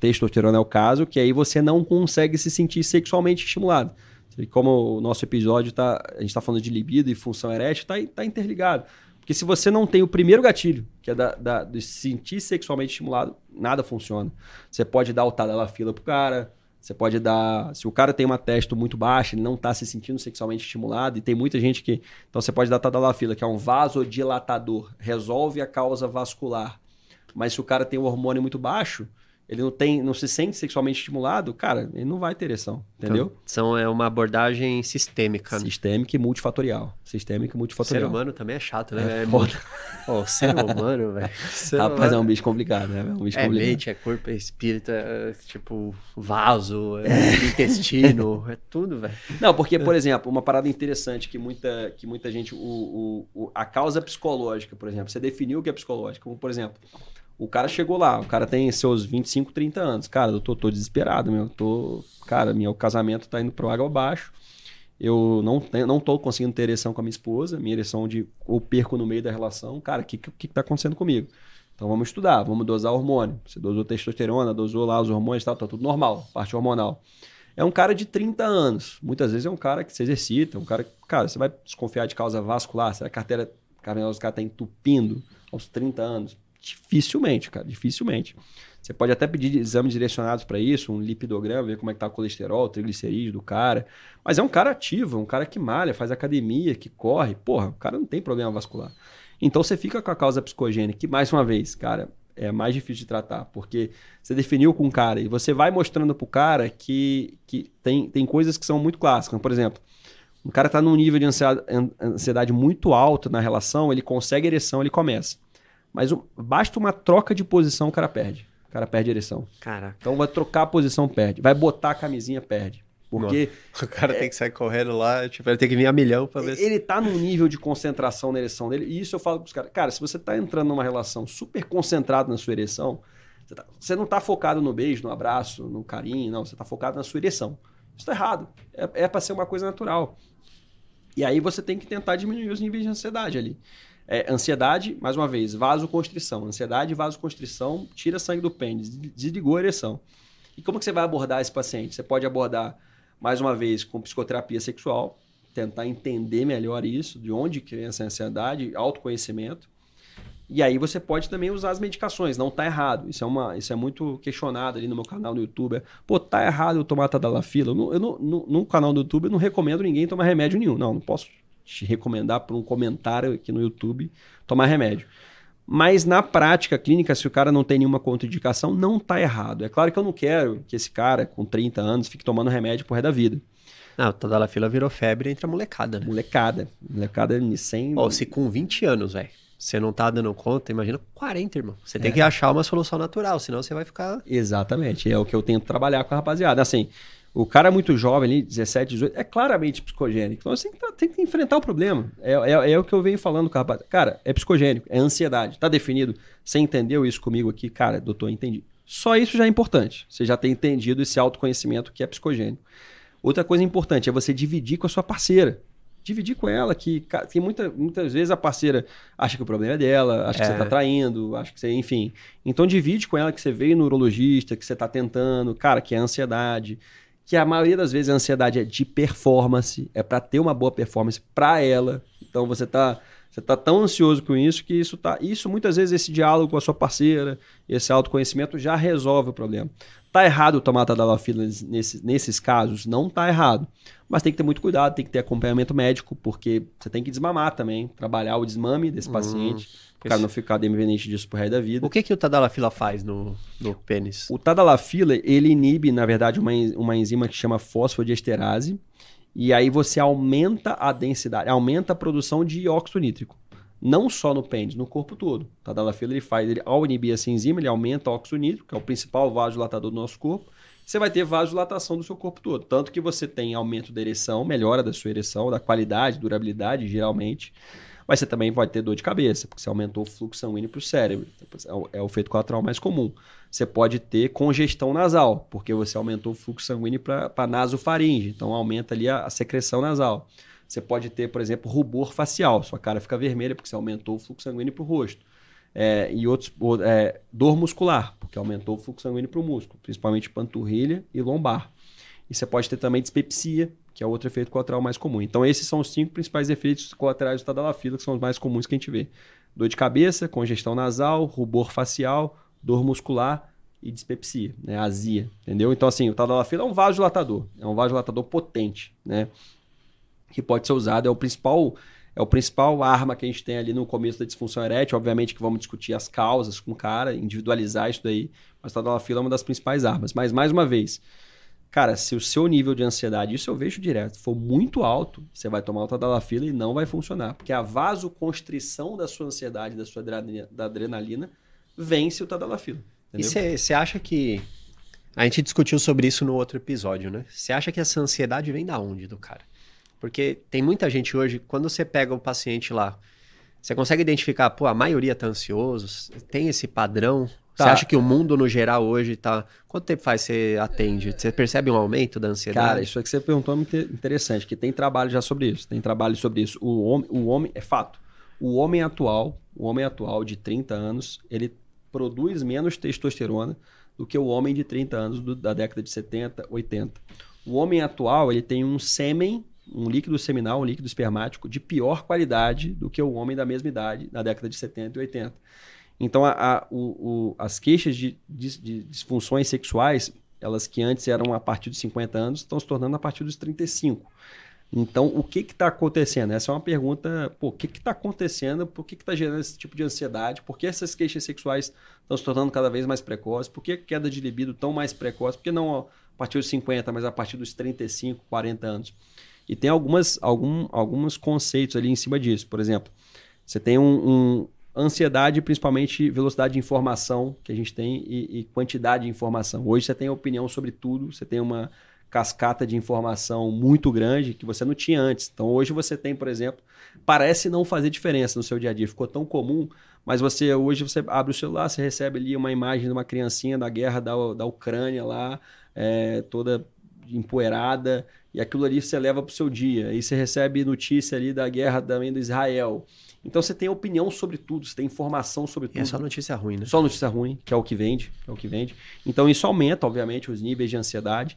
testosterona é o caso, que aí você não consegue se sentir sexualmente estimulado. E como o nosso episódio tá, a gente está falando de libido e função erétil, tá, tá interligado. Porque se você não tem o primeiro gatilho, que é da, da- de se sentir sexualmente estimulado, nada funciona. Você pode dar o tadala fila pro cara, você pode dar. Se o cara tem uma testo muito baixa, ele não está se sentindo sexualmente estimulado, e tem muita gente que. Então você pode dar tadalafila, que é um vasodilatador, resolve a causa vascular. Mas se o cara tem um hormônio muito baixo, ele não tem, não se sente sexualmente estimulado, cara, ele não vai ter ereção, entendeu? Então, são, é uma abordagem sistêmica. né? Sistêmica e multifatorial. Sistêmica e O ser multifatorial. humano também é chato, né? É É, foda. Pô, o ser humano, velho. Rapaz, é humano- um bicho complicado, né? É um bicho É complicado. mente, é corpo, é espírito, é tipo vaso, é intestino, é tudo, velho. Não, porque, por exemplo, uma parada interessante que muita, que muita gente. O, o- o- a causa psicológica, por exemplo, você definiu o que é psicológico. Como, por exemplo, o cara chegou lá, o cara tem seus 25, 30 anos. Cara, eu tô, tô desesperado, meu. Tô, cara, meu casamento tá indo pro água abaixo. Eu não, tenho, não tô conseguindo ter ereção com a minha esposa. Minha ereção de eu perco no meio da relação. Cara, o que, que, que tá acontecendo comigo? Então vamos estudar, vamos dosar hormônio. Você dosou testosterona, dosou lá os hormônios e tal, tá tudo normal, parte hormonal. É um cara de 30 anos. Muitas vezes é um cara que se exercita, um cara. Cara, você vai desconfiar de causa vascular? Será que a carteira cavernosa do cara tá entupindo aos 30 anos? Dificilmente, cara, dificilmente. Você pode até pedir exames direcionados para isso, um lipidograma, ver como é que tá o colesterol, o triglicerídeo do cara. Mas é um cara ativo, um cara que malha, faz academia, que corre. Porra, o cara não tem problema vascular. Então você fica com a causa psicogênica, que mais uma vez, cara, é mais difícil de tratar, porque você definiu com o cara e você vai mostrando pro cara que, que tem, tem coisas que são muito clássicas. Por exemplo, Um cara tá num nível de ansiedade muito alto na relação, ele consegue ereção, ele começa. Mas basta uma troca de posição, o cara perde. O cara perde a ereção. Cara. Então vai trocar a posição, perde. Vai botar a camisinha, perde. Porque. O cara é, tem que sair correndo lá, tipo, ele tem que vir a milhão pra ver Ele se... tá num nível de concentração na ereção dele. E isso eu falo pros caras. Cara, se você tá entrando numa relação super concentrado na sua ereção, você, tá, você não tá focado no beijo, no abraço, no carinho, não. Você tá focado na sua ereção. Isso tá errado. É, é pra ser uma coisa natural. E aí você tem que tentar diminuir os níveis de ansiedade ali. É, ansiedade, mais uma vez, vasoconstrição. Ansiedade, vasoconstrição, tira sangue do pênis, desligou a ereção. E como que você vai abordar esse paciente? Você pode abordar, mais uma vez, com psicoterapia sexual, tentar entender melhor isso, de onde que vem essa ansiedade, autoconhecimento. E aí você pode também usar as medicações, não tá errado. Isso é, uma, isso é muito questionado ali no meu canal no YouTube. Pô, tá errado eu tomar tadalafila? Eu, não, eu não, no, no canal do YouTube eu não recomendo ninguém tomar remédio nenhum. Não, não posso te recomendar por um comentário aqui no YouTube tomar remédio. Mas na prática clínica, se o cara não tem nenhuma contraindicação, não tá errado. É claro que eu não quero que esse cara com 30 anos fique tomando remédio por resto da vida. Não, toda a fila virou febre entre a molecada, né? Molecada. Molecada sem. Ó, se com 20 anos, velho, você não tá dando conta, imagina 40, irmão. Você tem é. que achar uma solução natural, senão você vai ficar. Exatamente. É o que eu tento trabalhar com a rapaziada. Assim, o cara é muito jovem ali, 17, 18, é claramente psicogênico. Então você tem que, tem que enfrentar o problema. É, é, é, o que eu venho falando com a rapaz. Cara, é psicogênico, é ansiedade. Tá definido. Você entendeu isso comigo aqui? Cara, doutor, entendi. Só isso já é importante. Você já tem entendido esse autoconhecimento que é psicogênico. Outra coisa importante é você dividir com a sua parceira. Dividir com ela que tem muita, muitas vezes a parceira acha que o problema é dela, acha é. que você está traindo, acha que você, enfim. Então divide com ela que você veio no urologista, que você está tentando, cara, que é ansiedade que a maioria das vezes a ansiedade é de performance, é para ter uma boa performance para ela. Então você tá você tá tão ansioso com isso que isso tá isso muitas vezes esse diálogo com a sua parceira, esse autoconhecimento já resolve o problema. Tá errado tomar tadalafila nesses, nesses casos? Não tá errado. Mas tem que ter muito cuidado, tem que ter acompanhamento médico, porque você tem que desmamar também, trabalhar o desmame desse hum, paciente, o cara não ficar dependente disso pro resto da vida. O que, que o tadalafila faz no, no pênis? O tadalafila, ele inibe, na verdade, uma, uma enzima que chama fosfodiesterase, e aí você aumenta a densidade, aumenta a produção de óxido nítrico não só no pênis, no corpo todo. O tadalafila ele faz, ele, ao inibir essa enzima, ele aumenta o óxido nítrico, que é o principal vasodilatador do nosso corpo. Você vai ter vasodilatação do seu corpo todo. Tanto que você tem aumento da ereção, melhora da sua ereção, da qualidade, durabilidade, geralmente. Mas você também pode ter dor de cabeça, porque você aumentou o fluxo sanguíneo para o cérebro. É o efeito colateral mais comum. Você pode ter congestão nasal, porque você aumentou o fluxo sanguíneo para a nasofaringe. Então aumenta ali a, a secreção nasal. Você pode ter, por exemplo, rubor facial. Sua cara fica vermelha porque você aumentou o fluxo sanguíneo para o rosto. É, e outros, é, dor muscular, porque aumentou o fluxo sanguíneo para o músculo, principalmente panturrilha e lombar. E você pode ter também dispepsia, que é outro efeito colateral mais comum. Então, esses são os cinco principais efeitos colaterais do tadalafila, que são os mais comuns que a gente vê: dor de cabeça, congestão nasal, rubor facial, dor muscular e dispepsia, né? azia, entendeu? Então, assim, o tadalafila é um vasodilatador, é um vasodilatador potente, né? que pode ser usado. É o principal é o principal arma que a gente tem ali no começo da disfunção erétil. Obviamente que vamos discutir as causas com o cara, individualizar isso daí, mas tadalafila é uma das principais armas. Mas, mais uma vez, cara, se o seu nível de ansiedade, isso eu vejo direto, for muito alto, você vai tomar o tadalafila e não vai funcionar. Porque a vasoconstrição da sua ansiedade, da sua adrenalina, da adrenalina vence o tadalafila. Entendeu? E você acha que... A gente discutiu sobre isso no outro episódio, né? Você acha que essa ansiedade vem da onde do cara? Porque tem muita gente hoje, quando você pega o paciente lá, você consegue identificar, pô, a maioria tá ansioso, tem esse padrão. Tá. Você acha que o mundo no geral hoje tá. Quanto tempo faz você atende? Você percebe um aumento da ansiedade? Cara, isso é que você perguntou é muito interessante, que tem trabalho já sobre isso. Tem trabalho sobre isso. O homem, o homem é fato. O homem atual, o homem atual de 30 anos, ele produz menos testosterona do que o homem de 30 anos do, da década de 70, 80. O homem atual, ele tem um sêmen um líquido seminal, um líquido espermático de pior qualidade do que o homem da mesma idade na década de 70 e 80. Então, a, a, o, o, as queixas de, de, de, disfunções sexuais, elas que antes eram a partir de 50 anos, estão se tornando a partir dos 35. Então, o que está acontecendo? Essa é uma pergunta, pô, o que está acontecendo? Por que está gerando esse tipo de ansiedade? Por que essas queixas sexuais estão se tornando cada vez mais precoces? Por que a queda de libido tão mais precoce? Por que não a partir dos 50, mas a partir dos 35, 40 anos? E tem algumas, algum, alguns conceitos ali em cima disso. Por exemplo, você tem um, um ansiedade, principalmente velocidade de informação que a gente tem e, e, quantidade de informação. Hoje você tem opinião sobre tudo, você tem uma cascata de informação muito grande que você não tinha antes. Então hoje você tem, por exemplo, parece não fazer diferença no seu dia a dia, ficou tão comum, mas você hoje você abre o celular, você recebe ali uma imagem de uma criancinha da guerra da, da Ucrânia lá, é, toda empoeirada, e aquilo ali você leva para o seu dia. E você recebe notícia ali da guerra também do Israel. Então você tem opinião sobre tudo, você tem informação sobre tudo. E é só notícia ruim, né? Só notícia ruim, que é o que vende, é o que vende. Então isso aumenta, obviamente, os níveis de ansiedade.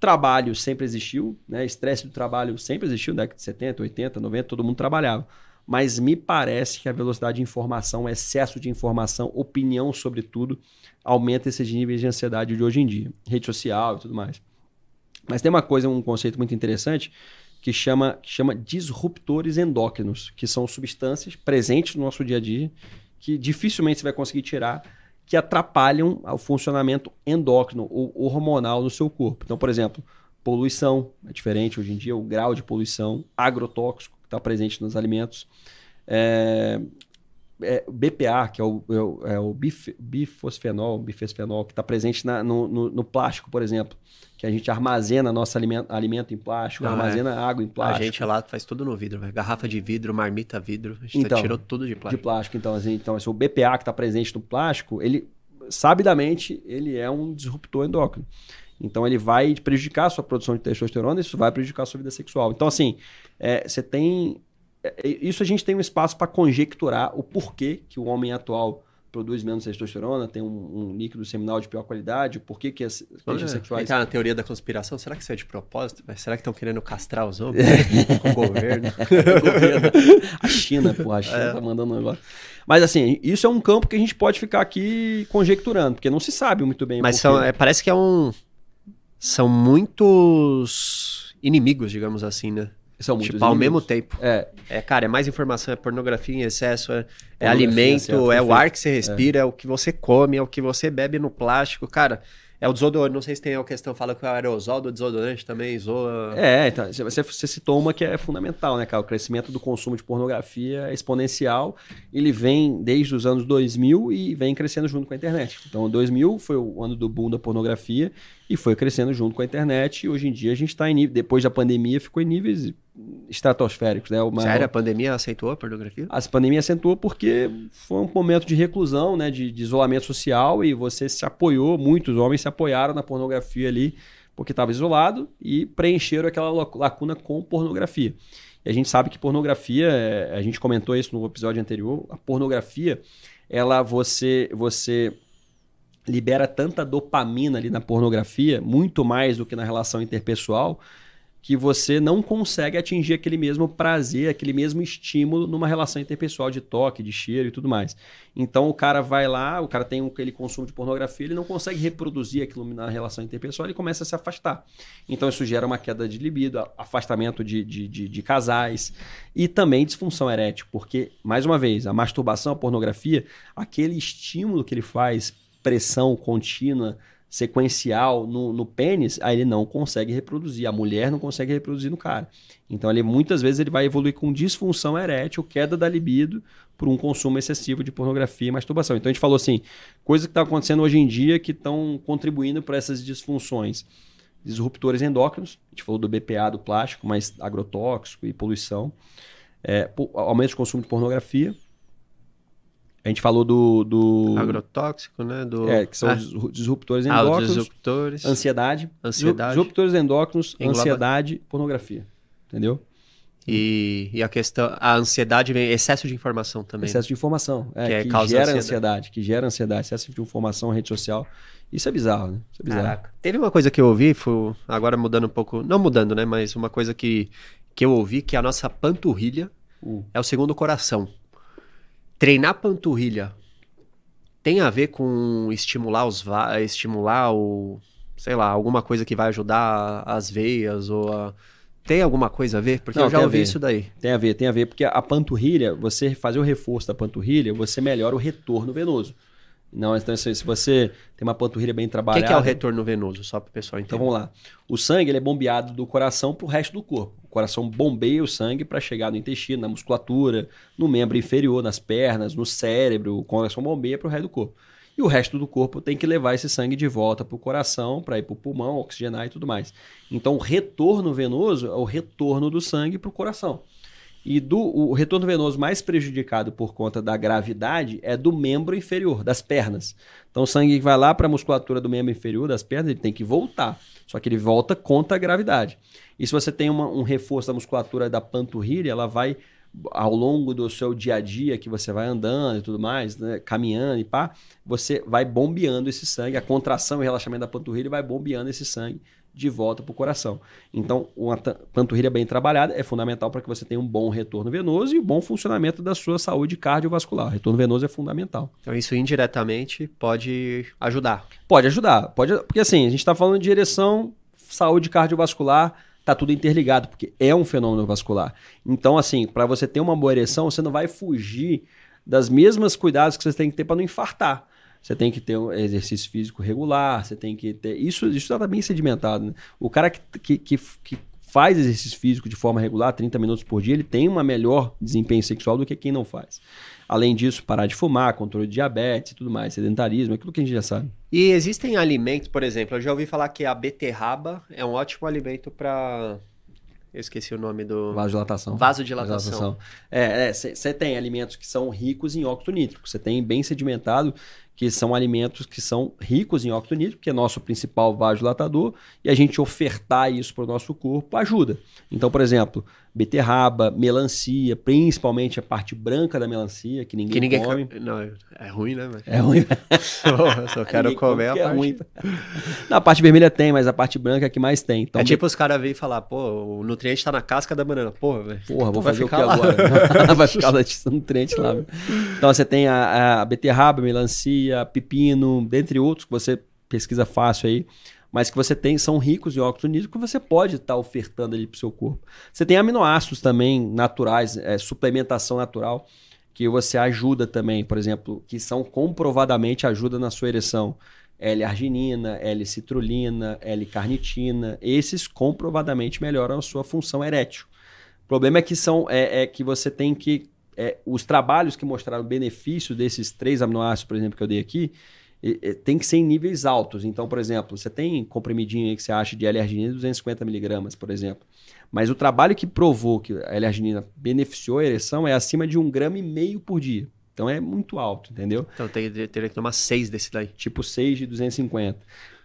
Trabalho sempre existiu, né? Estresse do trabalho sempre existiu, década de 70, 80, 90, todo mundo trabalhava. Mas me parece que a velocidade de informação, excesso de informação, opinião sobre tudo, aumenta esses níveis de ansiedade de hoje em dia. Rede social e tudo mais. Mas tem uma coisa, um conceito muito interessante que chama, que chama disruptores endócrinos, que são substâncias presentes no nosso dia a dia que dificilmente você vai conseguir tirar que atrapalham o funcionamento endócrino ou hormonal no seu corpo. Então, por exemplo, poluição é diferente hoje em dia, o grau de poluição, agrotóxico que está presente nos alimentos, é, é, BPA, que é o, é o, é o bif, bifosfenol, bifosfenol, que está presente na, no, no, no, plástico, por exemplo, que a gente armazena nosso alimento, alimento em plástico, Não, armazena é. água em plástico. A gente lá faz tudo no vidro, véio. garrafa de vidro, marmita vidro, a gente então, tirou tudo de plástico. De plástico, então, assim, então esse, o BPA que está presente no plástico, ele, sabidamente, ele é um disruptor endócrino. Então ele vai prejudicar a sua produção de testosterona e isso vai prejudicar a sua vida sexual. Então, assim, é, você tem é, isso a gente tem um espaço para conjecturar o porquê que o homem atual produz menos testosterona, tem um, um líquido seminal de pior qualidade, o porquê que as queixas sexuais... Entrar na teoria da conspiração, será que isso é de propósito? Será que estão querendo castrar os homens com o governo? a China, pô, a China é. tá mandando um negócio. Mas assim, isso é um campo que a gente pode ficar aqui conjecturando, porque não se sabe muito bem Mas são, é, parece que é um... São muitos inimigos, digamos assim, né? São muitos tipo, ao mesmo tempo. É. é. Cara, é mais informação, é pornografia em excesso, é, é alimento, é o ar que você respira, é. é. o que você come, é o que você bebe no plástico. Cara, é o desodorante, não sei se tem a questão, fala que o aerosol do desodorante também zoa. É, então, você, você citou uma que é fundamental, né, cara? O crescimento do consumo de pornografia é exponencial. Ele vem desde os anos 2000 e vem crescendo junto com a internet. Então, 2000 foi o ano do boom da pornografia e foi crescendo junto com a internet. E hoje em dia a gente está em nível, depois da pandemia, ficou em níveis estratosféricos, né? Uma, Sério, a pandemia aceitou a pornografia? A pandemia acentuou porque foi um momento de reclusão, né? De, de, isolamento social e você se apoiou, muitos homens se apoiaram na pornografia ali porque estava isolado e preencheram aquela lacuna com pornografia. E a gente sabe que pornografia, é, a gente comentou isso no episódio anterior, a pornografia, ela você você libera tanta dopamina ali na pornografia, muito mais do que na relação interpessoal, que você não consegue atingir aquele mesmo prazer, aquele mesmo estímulo numa relação interpessoal de toque, de cheiro e tudo mais. Então o cara vai lá, o cara tem aquele consumo de pornografia, ele não consegue reproduzir aquilo na relação interpessoal, ele começa a se afastar. Então isso gera uma queda de libido, afastamento de, de, de, de casais e também disfunção erétil, porque, mais uma vez, a masturbação, a pornografia, aquele estímulo que ele faz, pressão contínua, sequencial no, no pênis, aí ele não consegue reproduzir. A mulher não consegue reproduzir no cara. Então, ele, muitas vezes, ele vai evoluir com disfunção erétil, queda da libido, por um consumo excessivo de pornografia e masturbação. Então, a gente falou assim, coisas que estão tá acontecendo hoje em dia que estão contribuindo para essas disfunções. Disruptores endócrinos, a gente falou do BPA, do plástico, mas agrotóxico e poluição. É, aumento de consumo de pornografia, a gente falou do. do... Agrotóxico, né? Do... É, que são ah. os disruptores ah, endócrinos. Ah, disruptores. Ansiedade. Ansiedade. Disruptores endócrinos, Engloba... ansiedade, pornografia. Entendeu? E, e, a questão, a ansiedade vem excesso de informação também. Excesso de informação, é, que, é, que gera ansiedade. ansiedade. que gera ansiedade, excesso de informação, rede social. Isso é bizarro, né? Isso é bizarro. Caraca. Teve uma coisa que eu ouvi, foi, agora mudando um pouco, não mudando, né? Mas uma coisa que, que eu ouvi, que a nossa panturrilha uh. é o segundo coração. Treinar panturrilha tem a ver com estimular os estimular o, sei lá, alguma coisa que vai ajudar as veias ou a... Tem alguma coisa a ver? Porque Não, eu já ouvi isso daí. Tem a ver, tem a ver, porque a panturrilha, você fazer o reforço da panturrilha, você melhora o retorno venoso. Não, então assim, se você tem uma panturrilha bem O que, trabalhada. que é o retorno venoso? Só para o pessoal Então entender. vamos lá. O sangue ele é bombeado do coração para o resto do corpo. O coração bombeia o sangue para chegar no intestino, na musculatura, no membro inferior, nas pernas, no cérebro. O coração bombeia para o resto do corpo. E o resto do corpo tem que levar esse sangue de volta para o coração, para ir para o pulmão, oxigenar e tudo mais. Então o retorno venoso é o retorno do sangue para o coração. E do, o retorno venoso mais prejudicado por conta da gravidade é do membro inferior, das pernas. Então o sangue vai lá para a musculatura do membro inferior, das pernas, ele tem que voltar. Só que ele volta contra a gravidade. E se você tem uma- um reforço da musculatura da panturrilha, ela vai ao longo do seu dia a dia, que você vai andando e tudo mais, né, caminhando e pá, você vai bombeando esse sangue, a contração e relaxamento da panturrilha vai bombeando esse sangue de volta para o coração. Então, uma panturrilha bem trabalhada é fundamental para que você tenha um bom retorno venoso e um bom funcionamento da sua saúde cardiovascular. O retorno venoso é fundamental. Então isso indiretamente pode ajudar. Pode ajudar, pode, porque assim, a gente está falando de ereção, saúde cardiovascular, tá tudo interligado, porque é um fenômeno vascular. Então, assim, para você ter uma boa ereção, você não vai fugir das mesmas cuidados que você tem que ter para não infartar. Você tem que ter um exercício físico regular, você tem que ter. Isso isso está bem sedimentado. Né? O cara que, que, que, que faz exercício físico de forma regular, 30 minutos por dia, ele tem um melhor desempenho sexual do que quem não faz. Além disso, parar de fumar, controle de diabetes e tudo mais, sedentarismo, aquilo que a gente já sabe. E existem alimentos, por exemplo, eu já ouvi falar que a beterraba é um ótimo alimento para. Eu esqueci o nome do. Vasodilatação. Vasodilatação. É, você tem alimentos que são ricos em óxido nítrico. Você tem bem sedimentado que são alimentos que são ricos em óxido nítrico, que é nosso principal vasodilatador, e a gente ofertar isso para o nosso corpo ajuda. Então, por exemplo, beterraba, melancia, principalmente a parte branca da melancia, que ninguém, Que ninguém come. come. Não, é ruim, né? velho? É ruim. Eu só quero comer a porque é parte. ruim. Na parte vermelha tem, mas a parte branca é a que mais tem. Então, é tipo os caras virem falar, pô, o nutriente tá na casca da banana. Porra, velho. Porra, vou fazer o que ficar lá. agora? Vai ficar latista nutriente lá. meu. Então você tem a, a beterraba, melancia, pepino, dentre outros que você pesquisa fácil aí, mas que você tem, são ricos em óxido nítrico que você pode estar ofertando ali pro seu corpo. Você tem aminoácidos também naturais, é, suplementação natural, que você ajuda também, por exemplo, que são comprovadamente ajuda na sua ereção. L-arginina, L-citrulina, L-carnitina, esses comprovadamente melhoram a sua função erétil. O problema é que são é, é que você tem que é, os trabalhos que mostraram o benefício desses três aminoácidos, por exemplo, que eu dei aqui, e tem que ser em níveis altos. Então, por exemplo, você tem comprimidinho aí que você acha de L-arginina 250 miligramas, por exemplo. Mas o trabalho que provou que a L-arginina beneficiou a ereção é acima de um grama e meio por dia. Então é muito alto, entendeu? Então teria que tomar seis desse daí. tipo 6 de 250.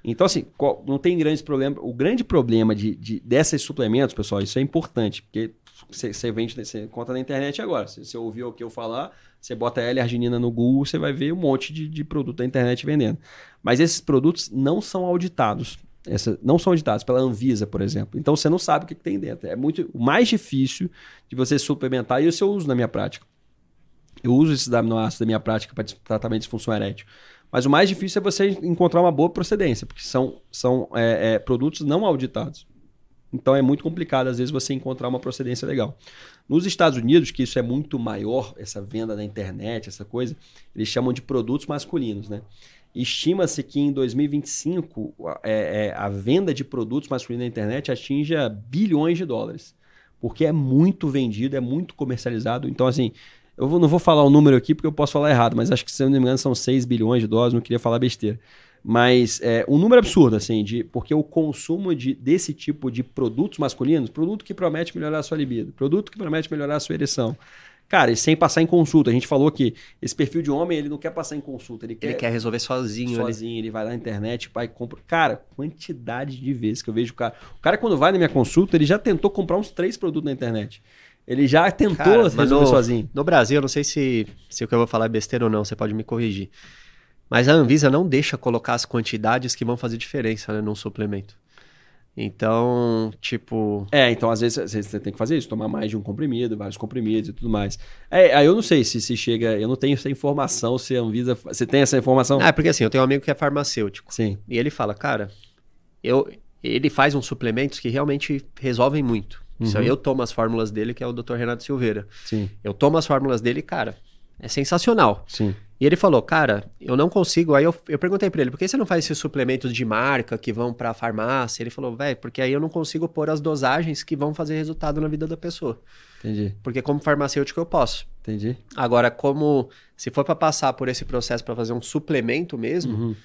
Então, assim, qual- não tem grandes problemas. O grande problema de, de- desses suplementos, pessoal, isso é importante, porque você vende, você conta na internet agora. Se você ouviu o que eu falar, você bota L-arginina no Google, você vai ver um monte de, de produto da internet vendendo. Mas esses produtos não são auditados. Essa, não são auditados pela Anvisa, por exemplo. Então você não sabe o que, que tem dentro. É muito mais difícil de você suplementar, e isso eu uso na minha prática. Eu uso esses aminoácidos da minha prática para tratamento de disfunção erétil. Mas o mais difícil é você encontrar uma boa procedência, porque são, são é, é, produtos não auditados. Então é muito complicado, às vezes, você encontrar uma procedência legal. Nos Estados Unidos, que isso é muito maior, essa venda na internet, essa coisa, eles chamam de produtos masculinos, né? Estima-se que em 2025 é, é, a venda de produtos masculinos na internet atinja bilhões de dólares. Porque é muito vendido, é muito comercializado. Então, assim, eu não vou falar o número aqui porque eu posso falar errado, mas acho que, se eu não me engano, são 6 bilhões de dólares, não queria falar besteira. Mas é um número absurdo, assim, de, porque o consumo de, desse tipo de produtos masculinos, produto que promete melhorar a sua libido, produto que promete melhorar a sua ereção. Cara, e sem passar em consulta. A gente falou que esse perfil de homem, ele não quer passar em consulta, ele quer, Ele quer resolver sozinho ali. sozinho, ele vai lá na internet, pai, compra. Cara, quantidade de vezes que eu vejo o cara. O cara, quando vai na minha consulta, ele já tentou comprar uns três produtos na internet. Ele já tentou Cara, resolver no- sozinho. No Brasil, eu não sei se, se o que eu vou falar é besteira ou não, você pode me corrigir. Mas a Anvisa não deixa colocar as quantidades que vão fazer diferença né, num suplemento. Então, tipo. É, então às vezes você tem que fazer isso, tomar mais de um comprimido, vários comprimidos e tudo mais. É, aí eu não sei se, se chega, eu não tenho essa informação, se a Anvisa. Você tem essa informação? Ah, porque assim, eu tenho um amigo que é farmacêutico. Sim. E ele fala, cara, eu, ele faz uns suplementos que realmente resolvem muito. Isso aí Uhum. eu tomo as fórmulas dele, que é o Dr. Renato Silveira. Sim, Eu tomo as fórmulas dele, cara, é sensacional. sim. E ele falou, cara, eu não consigo. Aí eu, eu perguntei pra ele, por que você não faz esses suplementos de marca que vão pra farmácia? Ele falou, velho, porque aí eu não consigo pôr as dosagens que vão fazer resultado na vida da pessoa. Entendi, Porque como farmacêutico eu posso. entendi. Agora, como se for pra passar por esse processo pra fazer um suplemento mesmo, Uhum.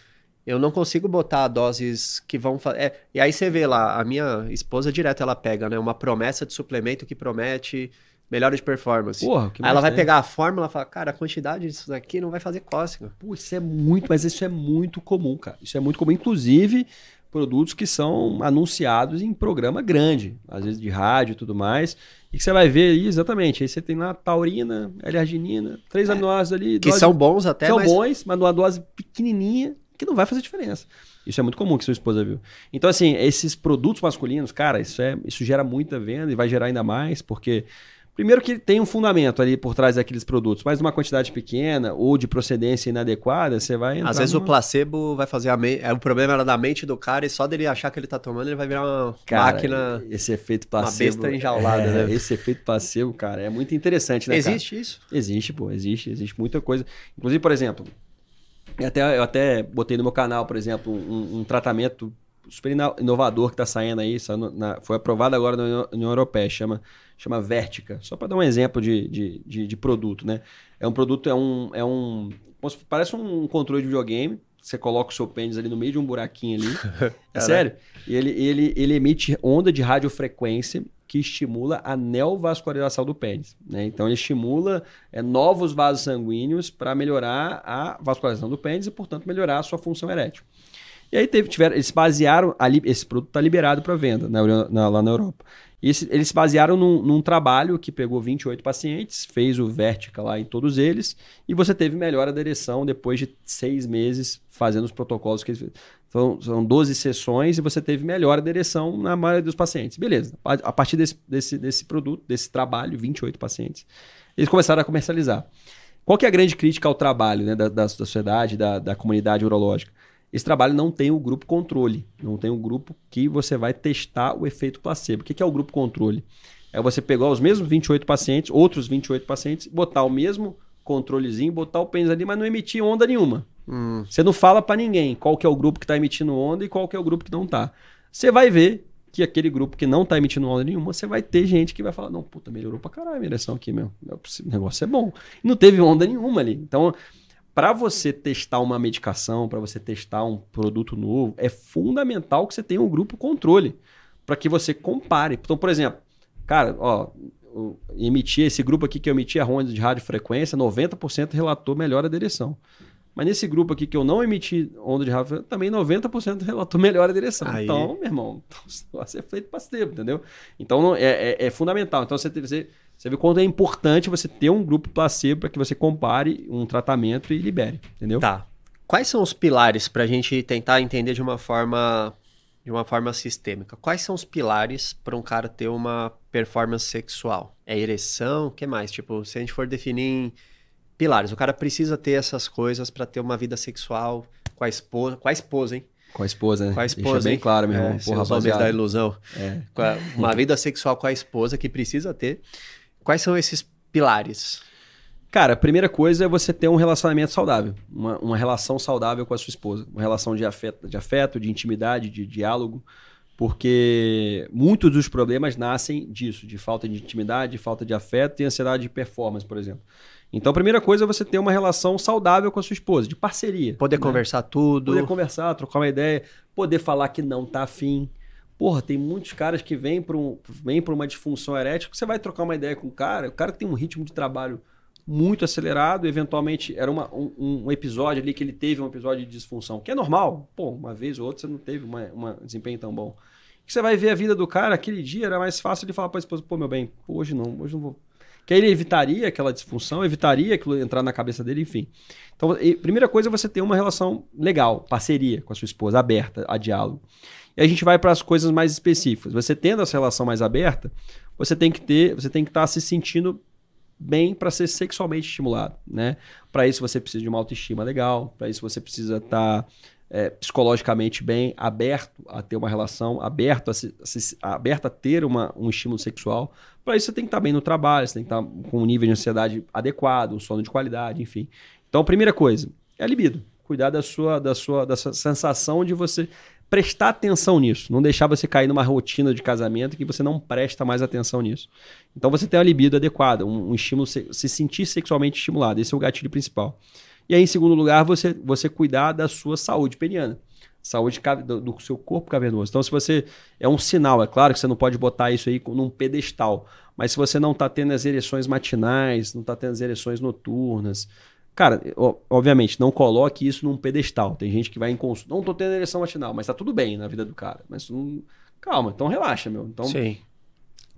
eu não consigo botar doses que vão fazer. e aí você vê lá, a minha esposa direto ela pega, né, uma promessa de suplemento que promete melhora de performance. Porra, aí ela vai pegar a fórmula e fala, cara, a quantidade disso daqui não vai fazer cócega. Pô, isso é muito, mas isso é muito comum, cara. Isso é muito comum, inclusive produtos que são anunciados em programa grande, às vezes de rádio e tudo mais, e que você vai ver aí exatamente. Aí você tem lá taurina, L-arginina, três aminoácidos ali, É. Que dose- são bons até, são mas bons, mas numa dose pequenininha que não vai fazer diferença. Isso é muito comum que sua esposa viu. Então, assim, esses produtos masculinos, cara, isso, é, isso gera muita venda e vai gerar ainda mais, porque. Primeiro que tem um fundamento ali por trás daqueles produtos, mas numa quantidade pequena ou de procedência inadequada, você vai às vezes o numa- placebo vai fazer a mente. O problema era da mente do cara e só dele achar que ele tá tomando, ele vai virar uma Cara, máquina. esse efeito placebo. besta enjaulada, é, né? Esse efeito placebo, cara, é muito interessante, né, cara? Existe isso? Existe, pô, existe, existe muita coisa. Inclusive, por exemplo, eu até, eu até botei no meu canal, por exemplo, um, um tratamento super inovador que está saindo aí, na- foi aprovado agora na União Europeia, chama, chama Vertica. Só para dar um exemplo de, de, de, de produto, né? É um produto, é um, é um parece um controle de videogame, você coloca o seu pênis ali no meio de um buraquinho ali, é sério, e ele, ele, ele emite onda de radiofrequência que estimula a neovascularização do pênis. Né? Então ele estimula é, novos vasos sanguíneos para melhorar a vascularização do pênis e, portanto, melhorar a sua função erétil. E aí teve, tiveram, eles basearam, ali, esse produto está liberado para venda na Euro- na- lá na Europa. E esse- eles se basearam num, num trabalho que pegou 28 pacientes, fez o Vertica lá em todos eles, e você teve melhora da ereção depois de seis meses fazendo os protocolos que eles são, são 12 sessões e você teve melhora da ereção na maioria dos pacientes. Beleza. A a partir desse, desse, desse produto, desse trabalho, 28 pacientes, eles começaram a comercializar. Qual que é a grande crítica ao trabalho né, da, da sociedade, da, da comunidade urológica? Esse trabalho não tem o grupo controle, não tem o grupo que você vai testar o efeito placebo. O que é o grupo controle? É você pegar os mesmos 28 pacientes, outros 28 pacientes, botar o mesmo controlezinho, botar o pênis ali, mas não emitir onda nenhuma. Hum, Você não fala pra ninguém qual que é o grupo que tá emitindo onda e qual que é o grupo que não tá. Você vai ver que aquele grupo que não tá emitindo onda nenhuma, você vai ter gente que vai falar, não, puta, melhorou pra caralho a minha ereção aqui, meu. O negócio é bom. E não teve onda nenhuma ali. Então, para você testar uma medicação, para você testar um produto novo, é fundamental que você tenha um grupo controle para que você compare. Então, por exemplo, cara, ó, emitir esse grupo aqui que eu emiti a onda de radiofrequência, 90% relatou melhora da ereção. Mas nesse grupo aqui que eu não emiti onda de radiofrequência, também 90% relatou melhora da ereção. Aí. Então, meu irmão, esse negócio é feito para tempo, entendeu? Então é, é- é fundamental. Então você, você, você vê quanto é importante você ter um grupo placebo para que você compare um tratamento e libere, entendeu? Tá. Quais são os pilares pra gente tentar entender de uma forma de uma forma sistêmica? Quais são os pilares para um cara ter uma performance sexual? É ereção? O que mais? Tipo, se a gente for definir em pilares, o cara precisa ter essas coisas pra ter uma vida sexual com a esposa, com a esposa, hein? Com a esposa, né? Com a Deixa esposa, bem hein? claro, meu irmão. É, Porra, da ilusão. É. A- uma vida sexual com a esposa que precisa ter. Quais são esses pilares? Cara, a primeira coisa é você ter um relacionamento saudável, uma, uma relação saudável com a sua esposa, uma relação de afeto, de, afeto, de intimidade, de diálogo, porque muitos dos problemas nascem disso, de falta de intimidade, de falta de afeto e ansiedade de performance, por exemplo. Então, a primeira coisa é você ter uma relação saudável com a sua esposa, de parceria. Poder né? conversar tudo. Poder conversar, trocar uma ideia, poder falar que não tá afim. Porra, tem muitos caras que vêm para um, uma disfunção erétil, que você vai trocar uma ideia com o cara, o cara tem um ritmo de trabalho muito acelerado, eventualmente era uma- um, um episódio ali que ele teve um episódio de disfunção, que é normal. Pô, uma vez ou outra você não teve uma desempenho tão bom. Que você vai ver a vida do cara, aquele dia era mais fácil de falar para a esposa, pô, meu bem, hoje não, hoje não vou. Que aí ele evitaria aquela disfunção, evitaria aquilo entrar na cabeça dele, enfim. Então, primeira coisa é você ter uma relação legal, parceria com a sua esposa, aberta a diálogo. E a gente vai para as coisas mais específicas. Você tendo essa relação mais aberta, você tem que ter, você tem que estar se sentindo bem para ser sexualmente estimulado, né? Para isso você precisa de uma autoestima legal, para isso você precisa estar é, psicologicamente bem, aberto a ter uma relação, aberto a, se- a se- aberto a ter uma, um estímulo sexual. Para isso você tem que estar bem no trabalho, você tem que estar com um nível de ansiedade adequado, um sono de qualidade, enfim. Então, primeira coisa, é a libido. Cuidar da sua, da sua, da sua sensação de você prestar atenção nisso, não deixar você cair numa rotina de casamento que você não presta mais atenção nisso. Então você tem uma libido adequada, um, um estímulo, se, se sentir sexualmente estimulado, esse é o gatilho principal. E aí, em segundo lugar, você, você cuidar da sua saúde peniana. Saúde do, do seu corpo cavernoso. Então, se você. É um sinal, é claro que você não pode botar isso aí num pedestal. Mas se você não está tendo as ereções matinais, não está tendo as ereções noturnas, Cara, obviamente, não coloque isso num pedestal. Tem gente que vai em consulta. Não tô tendo ereção matinal, mas tá tudo bem na vida do cara. Mas não... calma, então relaxa, meu. Então, Sim.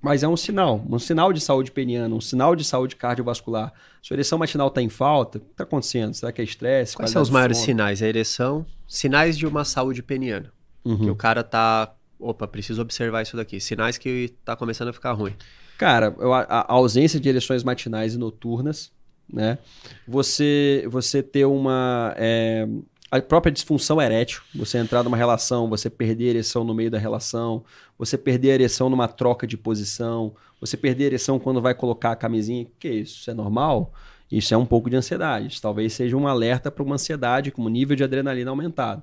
Mas é um sinal, um sinal de saúde peniana, um sinal de saúde cardiovascular. Sua ereção matinal está em falta, o que está acontecendo? Será que é estresse? Quais são os maiores sinais? A ereção, sinais de uma saúde peniana. Uhum. Que o cara tá. Opa, preciso observar isso daqui. Sinais que tá começando a ficar ruim. Cara, a, a ausência de ereções matinais e noturnas, né? Você, você ter uma. É, a própria disfunção erétil, você entrar numa relação, você perder a ereção no meio da relação, você perder a ereção numa troca de posição, você perder a ereção quando vai colocar a camisinha. Que isso? Isso é normal? Isso é um pouco de ansiedade. Isso talvez seja um alerta para uma ansiedade com o nível de adrenalina aumentado.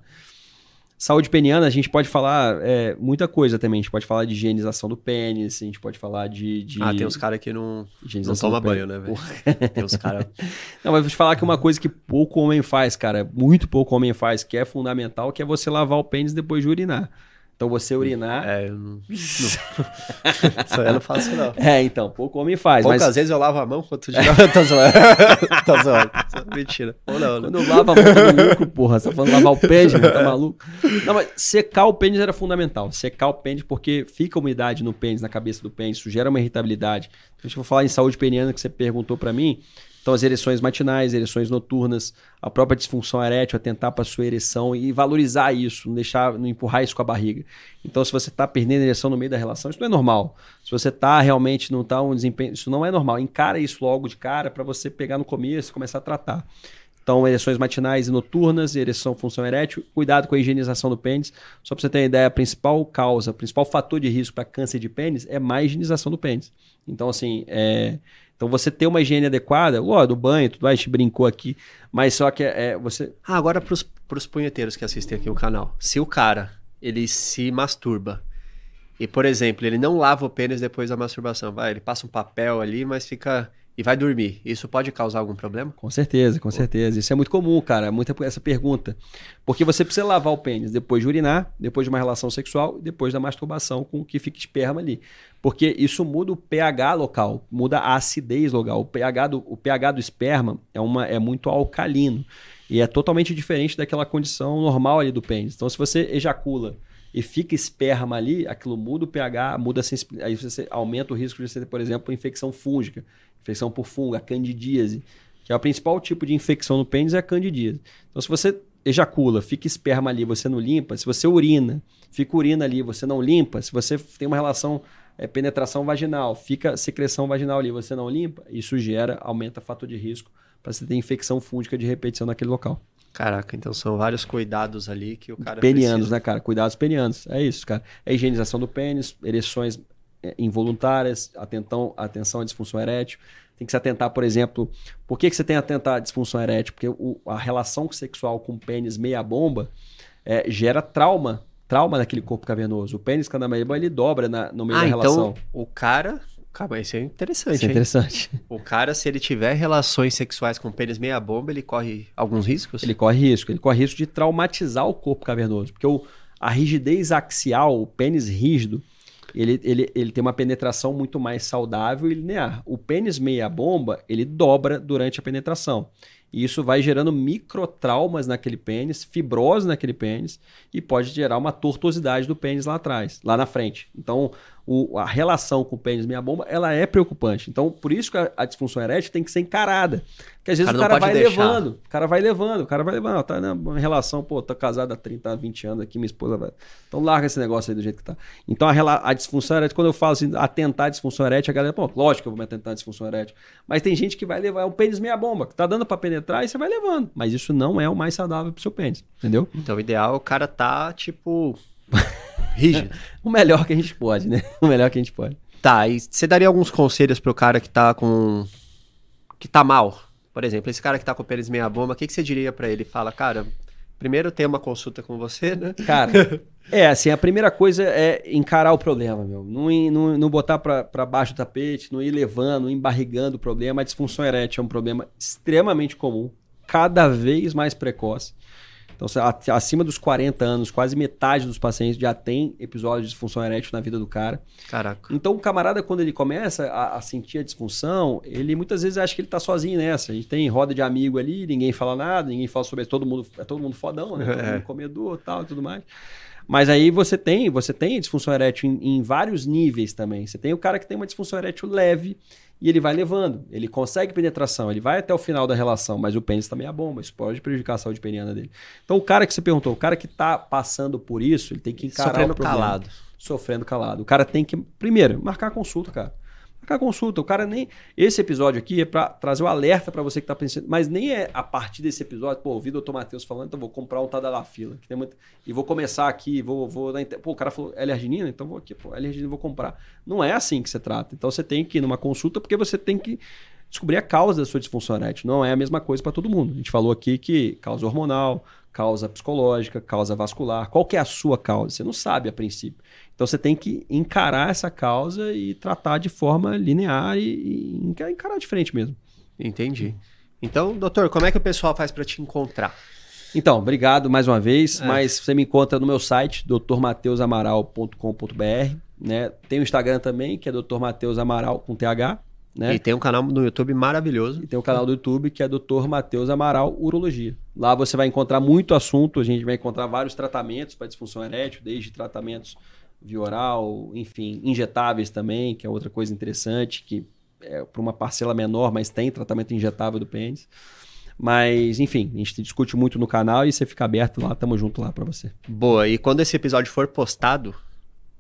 Saúde peniana, a gente pode falar é, muita coisa também. A gente pode falar de higienização do pênis, a gente pode falar de. de... Ah, tem uns caras que não, não toma banho, né, velho? tem uns caras. não, mas vou te falar que uma coisa que pouco homem faz, cara, muito pouco homem faz, que é fundamental, que é você lavar o pênis depois de urinar. Então você urinar. É, eu não. Isso eu não faço, não. É, então, pouco homem faz. Poucas mas... vezes eu lavo a mão quando tu joga. tô zoando. tô zoando. Mentira. Ou não, né? Quando eu lavo a mão, tô lucro, porra. Você tá falando lavar o pênis, tá maluco? Não, mas secar o pênis era fundamental. Secar o pênis porque fica umidade no pênis, na cabeça do pênis, isso gera uma irritabilidade. Deixa eu falar em saúde peniana que você perguntou para mim. Então, as ereções matinais, ereções noturnas, a própria disfunção erétil, atentar para a sua ereção e valorizar isso, não deixar, não empurrar isso com a barriga. Então, se você está perdendo ereção no meio da relação, isso não é normal. Se você está realmente, não está um desempenho, isso não é normal. Encara isso logo de cara para você pegar no começo e começar a tratar. Então, ereções matinais e noturnas, ereção função erétil, cuidado com a higienização do pênis. Só para você ter uma ideia, a principal causa, o principal fator de risco para câncer de pênis é má higienização do pênis. Então, assim, é, então você ter uma higiene adequada, ó, do banho, tudo, a gente brincou aqui, mas só que é, você. Ah, agora pros, pros punheteiros que assistem aqui o canal. Se o cara, ele se masturba e, por exemplo, ele não lava o pênis depois da masturbação, vai, ele passa um papel ali, mas fica e vai dormir, isso pode causar algum problema? Com certeza, com certeza. Isso é muito comum, cara, muita essa pergunta. Porque você precisa lavar o pênis depois de urinar, depois de uma relação sexual depois da masturbação com que fica esperma ali. Porque isso muda o pH local, muda a acidez local. O pH do, o pH do esperma é, uma, é muito alcalino e é totalmente diferente daquela condição normal ali do pênis. Então, se você ejacula e fica esperma ali, aquilo muda o pH, muda a aí você aumenta o risco de você ter, por exemplo, infecção fúngica infecção por fungo, a candidíase, que é o principal tipo de infecção no pênis, é a candidíase. Então, se você ejacula, fica esperma ali, você não limpa, se você urina, fica urina ali, você não limpa, se você tem uma relação é, penetração vaginal, fica secreção vaginal ali, você não limpa, isso gera, aumenta o fator de risco para você ter infecção fúngica de repetição naquele local. Caraca, então são vários cuidados ali que o cara Penianos, precisa. né, cara? Cuidados penianos. É isso, cara. É higienização do pênis, ereções é, involuntárias, atenção, atenção à disfunção erétil. Tem que se atentar, por exemplo, por que, que você tem que atentar à disfunção erétil? Porque o, a relação sexual com o pênis meia bomba é, gera trauma, trauma naquele corpo cavernoso. O pênis, quando é ele dobra na, no meio ah, da então relação. o cara... Calma, isso é interessante, Isso é interessante. Hein? O cara, se ele tiver relações sexuais com pênis meia bomba, ele corre alguns riscos? Ele corre risco. Ele corre risco de traumatizar o corpo cavernoso. Porque o, a rigidez axial, o pênis rígido, ele, ele, ele tem uma penetração muito mais saudável e linear. O pênis meia-bomba, ele dobra durante a penetração. E isso vai gerando microtraumas naquele pênis, fibrose naquele pênis e pode gerar uma tortuosidade do pênis lá atrás, lá na frente. Então, o, a relação com o pênis meia bomba, ela é preocupante. Então, por isso que a, a disfunção erétil tem que ser encarada. Porque às vezes cara o cara vai deixar. levando, o cara vai levando, o cara vai levando, tá numa relação, pô, tô casado há 30, 20 anos aqui, minha esposa vai. Então larga esse negócio aí do jeito que tá. Então a, a disfunção erétil, quando eu falo assim, atentar a disfunção erétil, a galera, pô, lógico que eu vou me atentar a disfunção erétil. Mas tem gente que vai levar, é um pênis meia bomba, que tá dando para penetrar e você vai levando. Mas isso não é o mais saudável pro seu pênis, entendeu? Então o ideal é o cara tá, tipo. Rígido. o melhor que a gente pode, né? O melhor que a gente pode. Tá, e você daria alguns conselhos pro cara que tá com. que tá mal? Por exemplo, esse cara que tá com o pênis meia bomba, o que, que você diria para ele? Fala, cara, primeiro ter uma consulta com você, né? Cara, é assim, a primeira coisa é encarar o problema, meu. Não, não, não botar pra pra baixo do tapete, não ir levando, não ir embarrigando o problema. A disfunção erétil é um problema extremamente comum, cada vez mais precoce. Então, acima dos 40 anos, quase metade dos pacientes já tem episódio de disfunção erétil na vida do cara. Caraca. Então, o camarada, quando ele começa a, a sentir a disfunção, ele muitas vezes acha que ele tá sozinho nessa. A gente tem roda de amigo ali, ninguém fala nada, ninguém fala sobre todo mundo, é todo mundo fodão, né? Todo É. mundo comedor tal e tudo mais. Mas aí você tem, você tem disfunção erétil em, em vários níveis também. Você tem o cara que tem uma disfunção erétil leve e ele vai levando. Ele consegue penetração, ele vai até o final da relação, mas o pênis também é bomba. Isso pode prejudicar a saúde peniana dele. Então, o cara que você perguntou, o cara que tá passando por isso, ele tem que encarar Sofrendo o problema calado. sofrendo calado. O cara tem que, primeiro, marcar a consulta, cara. Marcar consulta. O cara nem. Esse episódio aqui é pra trazer o alerta pra você que tá pensando. Mas nem é a partir desse episódio, pô, ouvi o doutor Matheus falando, então vou comprar um Tadalafila. Que tem muito... E vou começar aqui, vou. vou Pô, o cara falou L-arginina, então vou aqui, pô, L-arginina vou comprar. Não é assim que você trata. Então você tem que ir numa consulta porque você tem que descobrir a causa da sua disfunção erétil. Não é a mesma coisa para todo mundo. A gente falou aqui que causa hormonal, causa psicológica, causa vascular. Qual que é a sua causa? Você não sabe a princípio. Então você tem que encarar essa causa e tratar de forma linear e, e enca- encarar de frente mesmo. Entendi. Então, doutor, como é que o pessoal faz para te encontrar? Então, obrigado mais uma vez. É. Mas você me encontra no meu site, drmateusamaral.com.br. Né? Tem o Instagram também, que é Dr. Mateus Amaral com TH. Né? E tem um canal no YouTube maravilhoso. E tem o canal do YouTube que é Dr. Matheus Amaral Urologia. Lá você vai encontrar muito assunto, a gente vai encontrar vários tratamentos para disfunção erétil, desde tratamentos via oral, enfim, injetáveis também, que é outra coisa interessante, que é para uma parcela menor, mas tem tratamento injetável do pênis. Mas, enfim, a gente discute muito no canal e você fica aberto lá, tamo junto lá para você. Boa. E quando esse episódio for postado,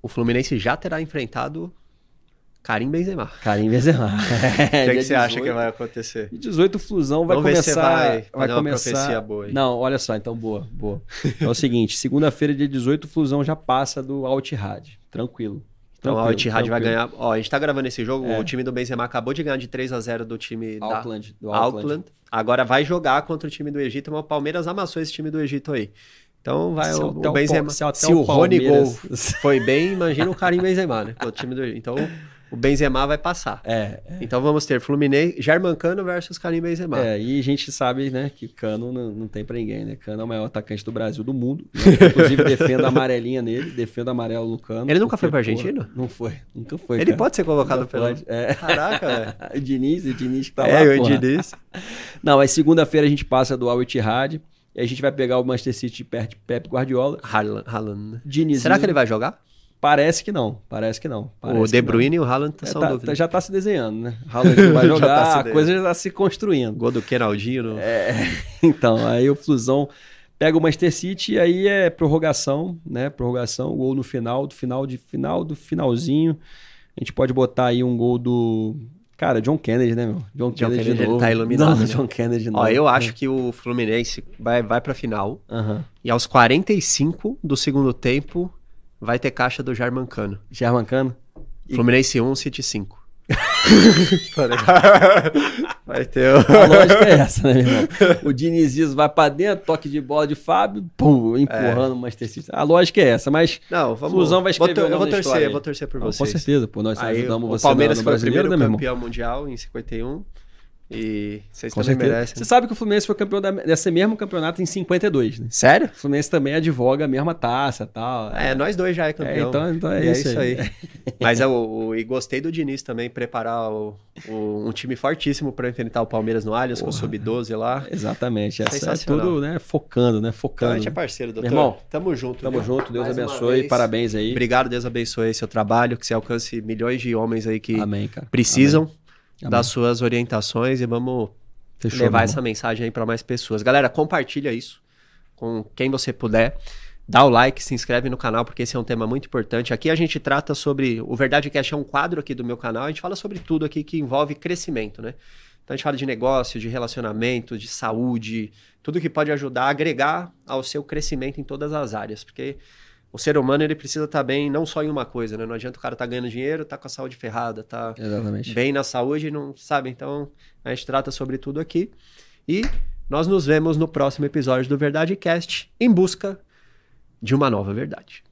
o Fluminense já terá enfrentado Karim Benzema. Karim Benzema. O que, que você acha que vai acontecer? E 18 o Flusão vai Vamos ver se começar. vai vai fazer uma começar. profecia boa aí. Não, olha só, então boa, boa. É o seguinte, segunda-feira, dia 18, o Flusão já passa do Al-Ittihad. Tranquilo. Então Tranquilo, o Al-Ittihad vai ganhar. Ó, a gente tá gravando esse jogo, É. o time do Benzema acabou de ganhar de 3 a 0 do time da Auckland, do Auckland. Auckland. Agora vai jogar contra o time do Egito, mas o Palmeiras amassou esse time do Egito aí. Então vai Se o, até o Benzema. Se até Se o o Rony Gol foi bem, imagina o Karim Benzema, né? O time do Então o Benzema vai passar. É, Então vamos ter Fluminense, Germancano versus Karim Benzema. é, e a gente sabe, né, que Cano não, não tem pra ninguém, né? Cano é o maior atacante do Brasil, do mundo. né? Inclusive, defendo a amarelinha nele, defendo amarelo no Cano. Ele nunca foi pra porra, Argentina? Não foi, nunca foi. Ele cara. pode ser colocado Nunca pelo. pode, É. Caraca, velho. O Diniz, o Diniz que tá lá, é, o. Diniz. Não, mas segunda-feira a gente passa do Al Ittihad e a gente vai pegar o Manchester City de perto de Pep Guardiola. Haaland. Haaland, né? Diniz. Será que ele vai jogar? Parece que não, parece que não. o parece De que não. Bruyne e o Haaland É, tá- dúvidas. tá- já tá se desenhando, né? Haaland não vai jogar, tá a coisa já tá se construindo. Gol do Kenaldinho. É, então, aí o Flusão pega o Manchester City e aí é prorrogação, né? Prorrogação, gol no final, do final de final do finalzinho. A gente pode botar aí um gol do Cara, John Kennedy, né, meu? John, Kennedy, Kennedy, de ele novo. tá iluminado, Não, né? John Kennedy de novo. Ó, eu acho que o Fluminense vai, vai pra final. Aham. E aos 45 do segundo tempo, vai ter caixa do Germancano. Germancano? E- Fluminense 1, City 5. Tá ligado? vai ter o... A lógica é essa, né, meu irmão? O Dinizismo vai pra dentro, toque de bola de Fábio, pum, empurrando o Manchester City. A lógica é essa, mas Não, vamos... Flusão vai vou escrever tor- o Eu vou torcer, história eu vou torcer por Não, com vocês. certeza, pô, nós Aí, ajudamos o você Palmeiras no foi o primeiro né, campeão mundial em 51. E vocês Com também certeza. merecem. Você sabe que o Fluminense foi campeão da- desse mesmo campeonato em 52, né? Sério? O Fluminense também advoga a mesma taça e tal. É, nós dois já é campeão. É, então, então é, E isso, aí. Mas eu, o- e gostei do Diniz também preparar o- o- um time fortíssimo para enfrentar o Palmeiras no Allianz com o Sub-12 lá. Exatamente. Essa é tudo, né? Focando, né? Então a Focando. gente é parceiro, doutor. Meu irmão, tamo junto. Tamo viu? junto, Deus Mais abençoe. Parabéns aí. Obrigado, Deus abençoe seu trabalho, que você alcance milhões de homens aí que Amém, cara. precisam Amém. Das suas orientações e vamos Fechou, levar essa mensagem aí para mais pessoas. Galera, compartilha isso com quem você puder. Dá o like, se inscreve no canal, porque esse é um tema muito importante. Aqui a gente trata sobre. O Verdade Cash é um quadro aqui do meu canal. A gente fala sobre tudo aqui que envolve crescimento, né? Então a gente fala de negócio, de relacionamento, de saúde, tudo que pode ajudar a agregar ao seu crescimento em todas as áreas. Porque o ser humano ele precisa estar bem não só em uma coisa, né? Não adianta o cara estar tá ganhando dinheiro, tá com a saúde ferrada, tá Exatamente. bem na saúde, não sabe? Então a gente trata sobre tudo aqui e nós nos vemos no próximo episódio do Verdade Cast em busca de uma nova verdade.